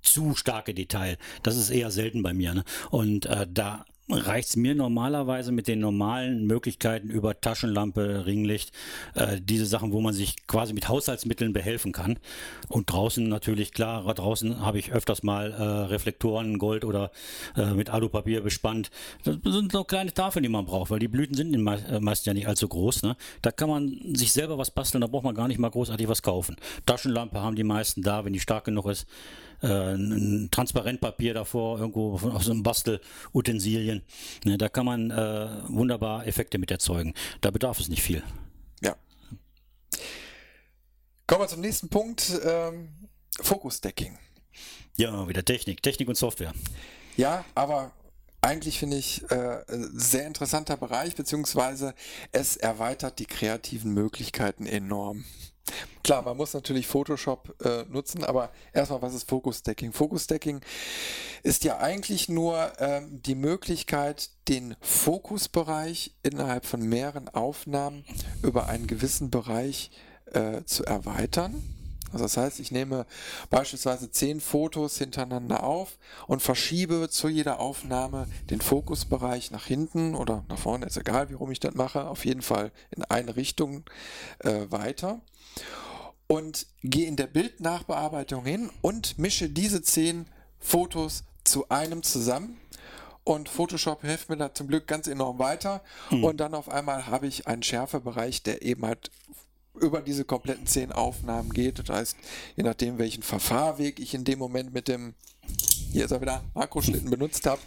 zu starke Detail. Das ist eher selten bei mir. Ne? Und äh, da reicht es mir normalerweise mit den normalen Möglichkeiten über Taschenlampe, Ringlicht, äh, diese Sachen, wo man sich quasi mit Haushaltsmitteln behelfen kann. Und draußen natürlich, klar, draußen habe ich öfters mal äh, Reflektoren, Gold oder äh, mit Alupapier bespannt. Das sind so kleine Tafeln, die man braucht, weil die Blüten sind äh, meist ja nicht allzu groß. Ne? Da kann man sich selber was basteln, da braucht man gar nicht mal großartig was kaufen. Taschenlampe haben die meisten da, wenn die stark genug ist äh, ein Transparentpapier davor, irgendwo aus so einem Bastelutensilien. Ne, da kann man äh, wunderbar Effekte mit erzeugen. Da bedarf es nicht viel. Ja. Kommen wir zum nächsten Punkt. Ähm, Focus-Stacking. Ja, wieder Technik. Technik und Software. Ja, aber eigentlich finde ich äh, sehr interessanter Bereich, beziehungsweise es erweitert die kreativen Möglichkeiten enorm. Klar, man muss natürlich Photoshop äh, nutzen, aber erstmal, was ist Focus Stacking? Focus Stacking ist ja eigentlich nur ähm, die Möglichkeit, den Fokusbereich innerhalb von mehreren Aufnahmen über einen gewissen Bereich äh, zu erweitern. Also das heißt, ich nehme beispielsweise zehn Fotos hintereinander auf und verschiebe zu jeder Aufnahme den Fokusbereich nach hinten oder nach vorne, ist egal, wie rum ich das mache, auf jeden Fall in eine Richtung äh, weiter und gehe in der Bildnachbearbeitung hin und mische diese zehn Fotos zu einem zusammen. Und Photoshop hilft mir da zum Glück ganz enorm weiter. Mhm. Und dann auf einmal habe ich einen Schärfebereich, der eben halt über diese kompletten zehn Aufnahmen geht. Das heißt, je nachdem, welchen Verfahrweg ich in dem Moment mit dem, hier ist er wieder, Makroschnitten benutzt habe,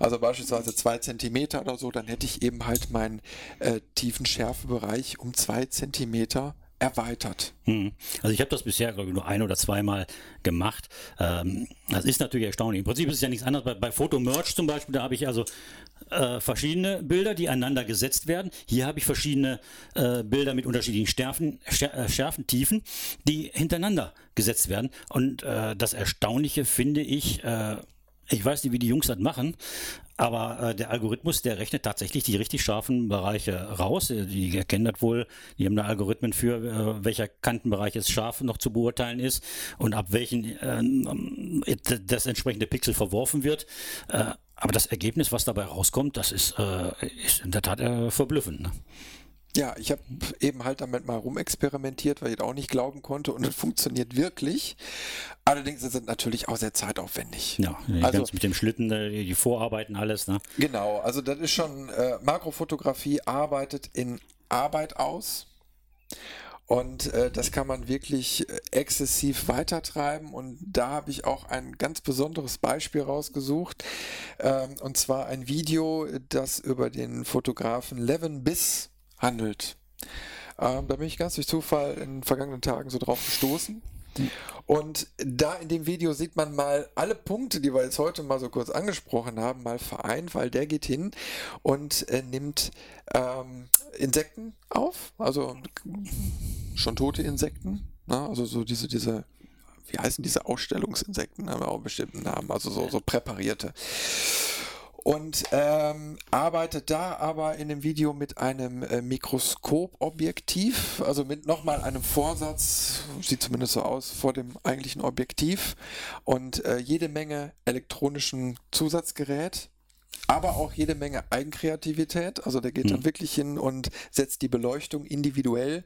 also beispielsweise zwei Zentimeter oder so, dann hätte ich eben halt meinen äh, tiefen Schärfebereich um zwei Zentimeter erweitert. Hm. Also ich habe das bisher, glaube ich, nur ein oder zweimal gemacht. Ähm, das ist natürlich erstaunlich. Im Prinzip ist es ja nichts anderes. Bei, bei Photo-Merch zum Beispiel, da habe ich also äh, verschiedene Bilder, die aneinander gesetzt werden. Hier habe ich verschiedene äh, Bilder mit unterschiedlichen Stärfen, äh, Schärfentiefen, die hintereinander gesetzt werden. Und äh, das Erstaunliche finde ich, äh, ich weiß nicht, wie die Jungs das machen, aber äh, der Algorithmus, der rechnet tatsächlich die richtig scharfen Bereiche raus. Äh, die erkennen das wohl. Die haben da Algorithmen für, äh, welcher Kantenbereich es scharf noch zu beurteilen ist und ab welchen äh, das entsprechende Pixel verworfen wird. Äh, aber das Ergebnis, was dabei rauskommt, das ist, äh, ist in der Tat verblüffend. Ne? Ja, ich habe eben halt damit mal rumexperimentiert, weil ich auch nicht glauben konnte und es funktioniert wirklich. Allerdings ist es natürlich auch sehr zeitaufwendig. Ja, also mit dem Schlitten, äh, die Vorarbeiten, alles. Ne? Genau, also das ist schon, äh, Makrofotografie arbeitet in Arbeit aus. Und äh, das kann man wirklich äh, exzessiv weitertreiben. Und da habe ich auch ein ganz besonderes Beispiel rausgesucht. Ähm, und zwar ein Video, das über den Fotografen Levin Biss handelt. Ähm, da bin ich ganz durch Zufall in den vergangenen Tagen so drauf gestoßen. Und da in dem Video sieht man mal alle Punkte, die wir jetzt heute mal so kurz angesprochen haben, mal vereint, weil der geht hin und äh, nimmt ähm, Insekten auf, also schon tote Insekten, ne? also so diese, diese, wie heißen diese Ausstellungsinsekten, haben wir auch bestimmten Namen, also so, so präparierte und ähm, arbeitet da aber in dem Video mit einem äh, Mikroskopobjektiv, also mit nochmal einem Vorsatz, sieht zumindest so aus, vor dem eigentlichen Objektiv und äh, jede Menge elektronischen Zusatzgerät, aber auch jede Menge Eigenkreativität. Also der geht mhm. dann wirklich hin und setzt die Beleuchtung individuell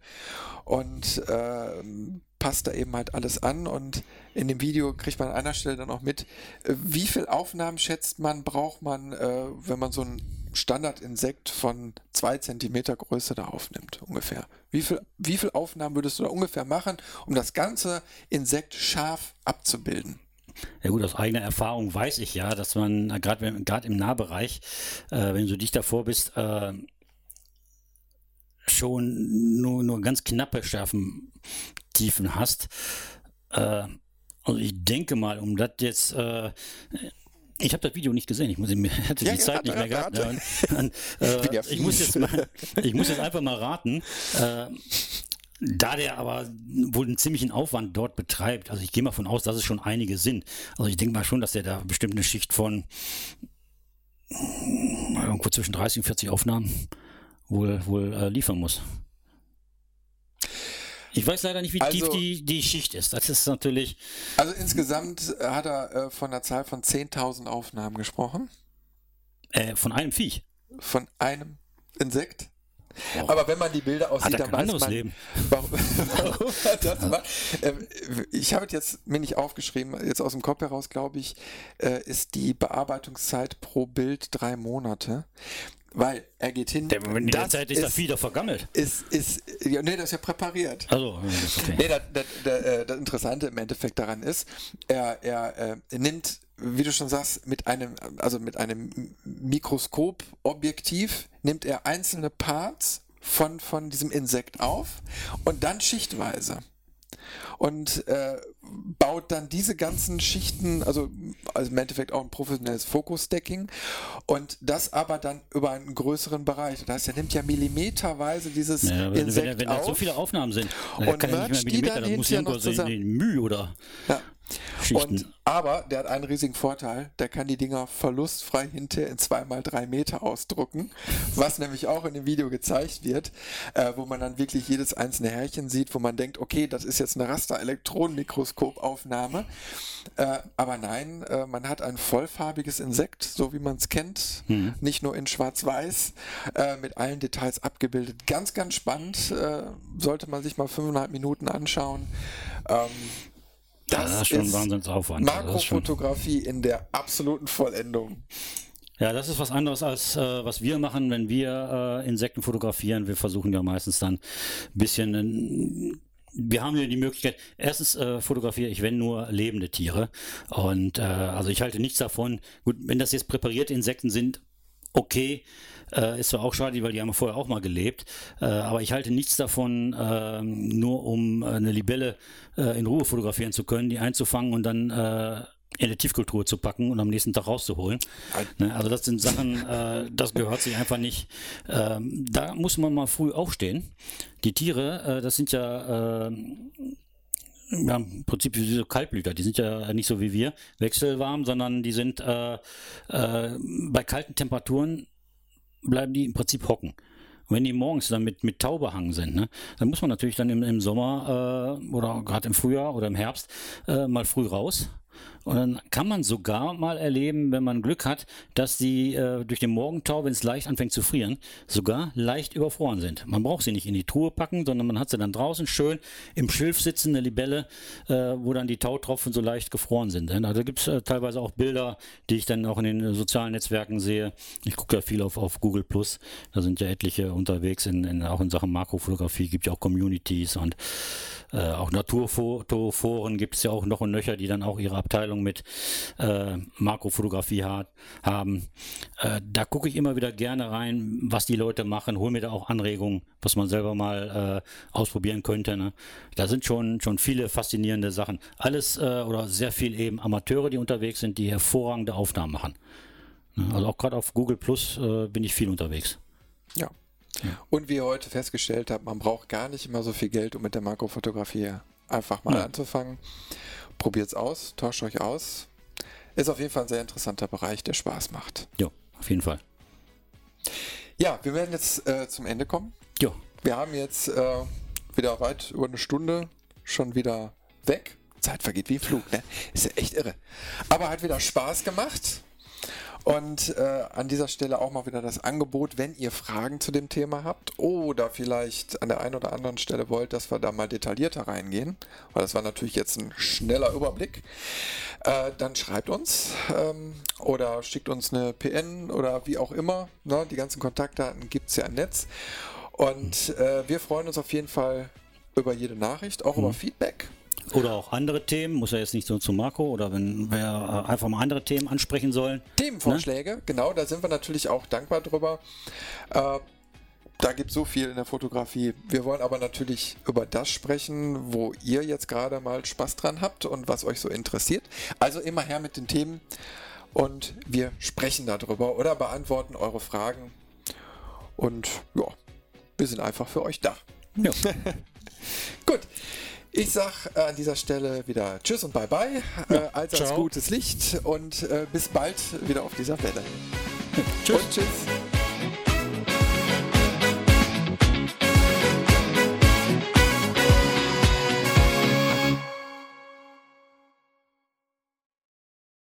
und äh, passt da eben halt alles an und in dem Video kriegt man an einer Stelle dann auch mit, äh, wie viel Aufnahmen schätzt man, braucht man, äh, wenn man so ein Standardinsekt von zwei Zentimeter Größe da aufnimmt, ungefähr. Wie viel, wie viel Aufnahmen würdest du da ungefähr machen, um das ganze Insekt scharf abzubilden? Ja gut, aus eigener Erfahrung weiß ich ja, dass man äh, gerade im Nahbereich, äh, wenn du dich davor bist, äh, schon nur, nur ganz knappe Schärfentiefen hast. Äh, also ich denke mal, um das jetzt äh, ich habe das Video nicht gesehen. Ich muss, ich hatte ja, die Zeit nicht mehr gehabt. Und, und, äh, ich, muss jetzt mal, ich muss jetzt einfach mal raten. Äh, da der aber wohl einen ziemlichen Aufwand dort betreibt, also ich gehe mal von aus, dass es schon einige sind. Also ich denke mal schon, dass der da bestimmt eine Schicht von irgendwo zwischen 30 und 40 Aufnahmen wohl, wohl äh, liefern muss. Ich weiß leider nicht, wie also, tief die, die Schicht ist. Das ist natürlich. Also insgesamt hat er äh, von einer Zahl von 10.000 Aufnahmen gesprochen. Äh, von einem Viech. Von einem Insekt? Oh. Aber wenn man die Bilder aussieht, dann weiß man, Leben. Warum, warum das macht. Ähm, ich habe jetzt mir nicht aufgeschrieben, jetzt aus dem Kopf heraus, glaube ich, äh, ist die Bearbeitungszeit pro Bild drei Monate. Weil er geht hin. Der, in der Zeit ist, ist das wieder vergammelt. Ist, ist, ja, nee, das ist ja präpariert. Also, okay. Nee, das, das, das, äh, das Interessante im Endeffekt daran ist, er, er, er äh, nimmt wie du schon sagst, mit einem, also mit einem Mikroskopobjektiv nimmt er einzelne Parts von, von diesem Insekt auf und dann schichtweise. Und äh, baut dann diese ganzen Schichten, also, also im Endeffekt auch ein professionelles Fokus-Stacking und das aber dann über einen größeren Bereich. Das heißt, er nimmt ja millimeterweise dieses ja, wenn, Insekt wenn, wenn auf. so viele Aufnahmen sind, und kann ja nicht mehr Millimeter, das muss irgendwo so in den Müh oder ja. Und, aber der hat einen riesigen Vorteil, der kann die Dinger verlustfrei hinterher in 2x3 Meter ausdrucken, was nämlich auch in dem Video gezeigt wird, äh, wo man dann wirklich jedes einzelne Härchen sieht, wo man denkt, okay, das ist jetzt eine Raster-Elektronenmikroskopaufnahme. Äh, aber nein, äh, man hat ein vollfarbiges Insekt, so wie man es kennt, mhm. nicht nur in schwarz-weiß, äh, mit allen Details abgebildet. Ganz, ganz spannend, äh, sollte man sich mal fünfeinhalb Minuten anschauen. Ähm, das, das ist schon Wahnsinnsaufwand. Makrofotografie in der absoluten Vollendung. Ja, das ist was anderes als äh, was wir machen, wenn wir äh, Insekten fotografieren. Wir versuchen ja meistens dann ein bisschen äh, wir haben ja die Möglichkeit, erstens äh, fotografiere ich, wenn nur lebende Tiere. Und äh, also ich halte nichts davon. Gut, wenn das jetzt präparierte Insekten sind, okay. Äh, ist zwar auch schade, weil die haben vorher auch mal gelebt. Äh, aber ich halte nichts davon, äh, nur um eine Libelle äh, in Ruhe fotografieren zu können, die einzufangen und dann äh, in die Tiefkultur zu packen und am nächsten Tag rauszuholen. Ne, also das sind Sachen, äh, das gehört sich einfach nicht. Ähm, da muss man mal früh aufstehen. Die Tiere, äh, das sind ja, äh, ja, im Prinzip wie so Kaltblüter. Die sind ja nicht so wie wir, wechselwarm, sondern die sind äh, äh, bei kalten Temperaturen bleiben die im Prinzip hocken. Wenn die morgens dann mit, mit Tau behangen sind, ne, dann muss man natürlich dann im, im Sommer äh, oder gerade im Frühjahr oder im Herbst äh, mal früh raus und dann kann man sogar mal erleben, wenn man Glück hat, dass sie äh, durch den Morgentau, wenn es leicht anfängt zu frieren, sogar leicht überfroren sind. Man braucht sie nicht in die Truhe packen, sondern man hat sie dann draußen schön im Schilf sitzen, eine Libelle, äh, wo dann die Tautropfen so leicht gefroren sind. Also da gibt es äh, teilweise auch Bilder, die ich dann auch in den sozialen Netzwerken sehe. Ich gucke ja viel auf, auf Google Plus. Da sind ja etliche unterwegs, in, in, auch in Sachen Makrofotografie gibt ja auch Communities und äh, auch Naturfotoforen gibt es ja auch noch und nöcher, die dann auch ihre Abteilung mit äh, Makrofotografie hat, haben. Äh, da gucke ich immer wieder gerne rein, was die Leute machen, hole mir da auch Anregungen, was man selber mal äh, ausprobieren könnte. Ne? Da sind schon, schon viele faszinierende Sachen. Alles äh, oder sehr viel eben Amateure, die unterwegs sind, die hervorragende Aufnahmen machen. Ne? Also auch gerade auf Google Plus äh, bin ich viel unterwegs. Ja. Und wie ihr heute festgestellt habt, man braucht gar nicht immer so viel Geld, um mit der Makrofotografie einfach mal ja. anzufangen. Probiert es aus, tauscht euch aus. Ist auf jeden Fall ein sehr interessanter Bereich, der Spaß macht. Ja, auf jeden Fall. Ja, wir werden jetzt äh, zum Ende kommen. Ja. Wir haben jetzt äh, wieder weit über eine Stunde schon wieder weg. Zeit vergeht wie ein Flug, ne? Ist ja echt irre. Aber hat wieder Spaß gemacht. Und äh, an dieser Stelle auch mal wieder das Angebot, wenn ihr Fragen zu dem Thema habt oder vielleicht an der einen oder anderen Stelle wollt, dass wir da mal detaillierter reingehen, weil das war natürlich jetzt ein schneller Überblick, äh, dann schreibt uns ähm, oder schickt uns eine PN oder wie auch immer. Ne? Die ganzen Kontaktdaten gibt es ja im Netz. Und äh, wir freuen uns auf jeden Fall über jede Nachricht, auch mhm. über Feedback. Oder auch andere Themen, muss ja jetzt nicht so zu Marco oder wenn wir äh, einfach mal andere Themen ansprechen sollen. Themenvorschläge, ne? genau, da sind wir natürlich auch dankbar drüber. Äh, da gibt es so viel in der Fotografie. Wir wollen aber natürlich über das sprechen, wo ihr jetzt gerade mal Spaß dran habt und was euch so interessiert. Also immer her mit den Themen und wir sprechen darüber oder beantworten eure Fragen. Und ja, wir sind einfach für euch da. Ja. Gut. Ich sag äh, an dieser Stelle wieder Tschüss und Bye Bye. Ja, äh, allseits gutes Licht und äh, bis bald wieder auf dieser Welle. tschüss. Und tschüss.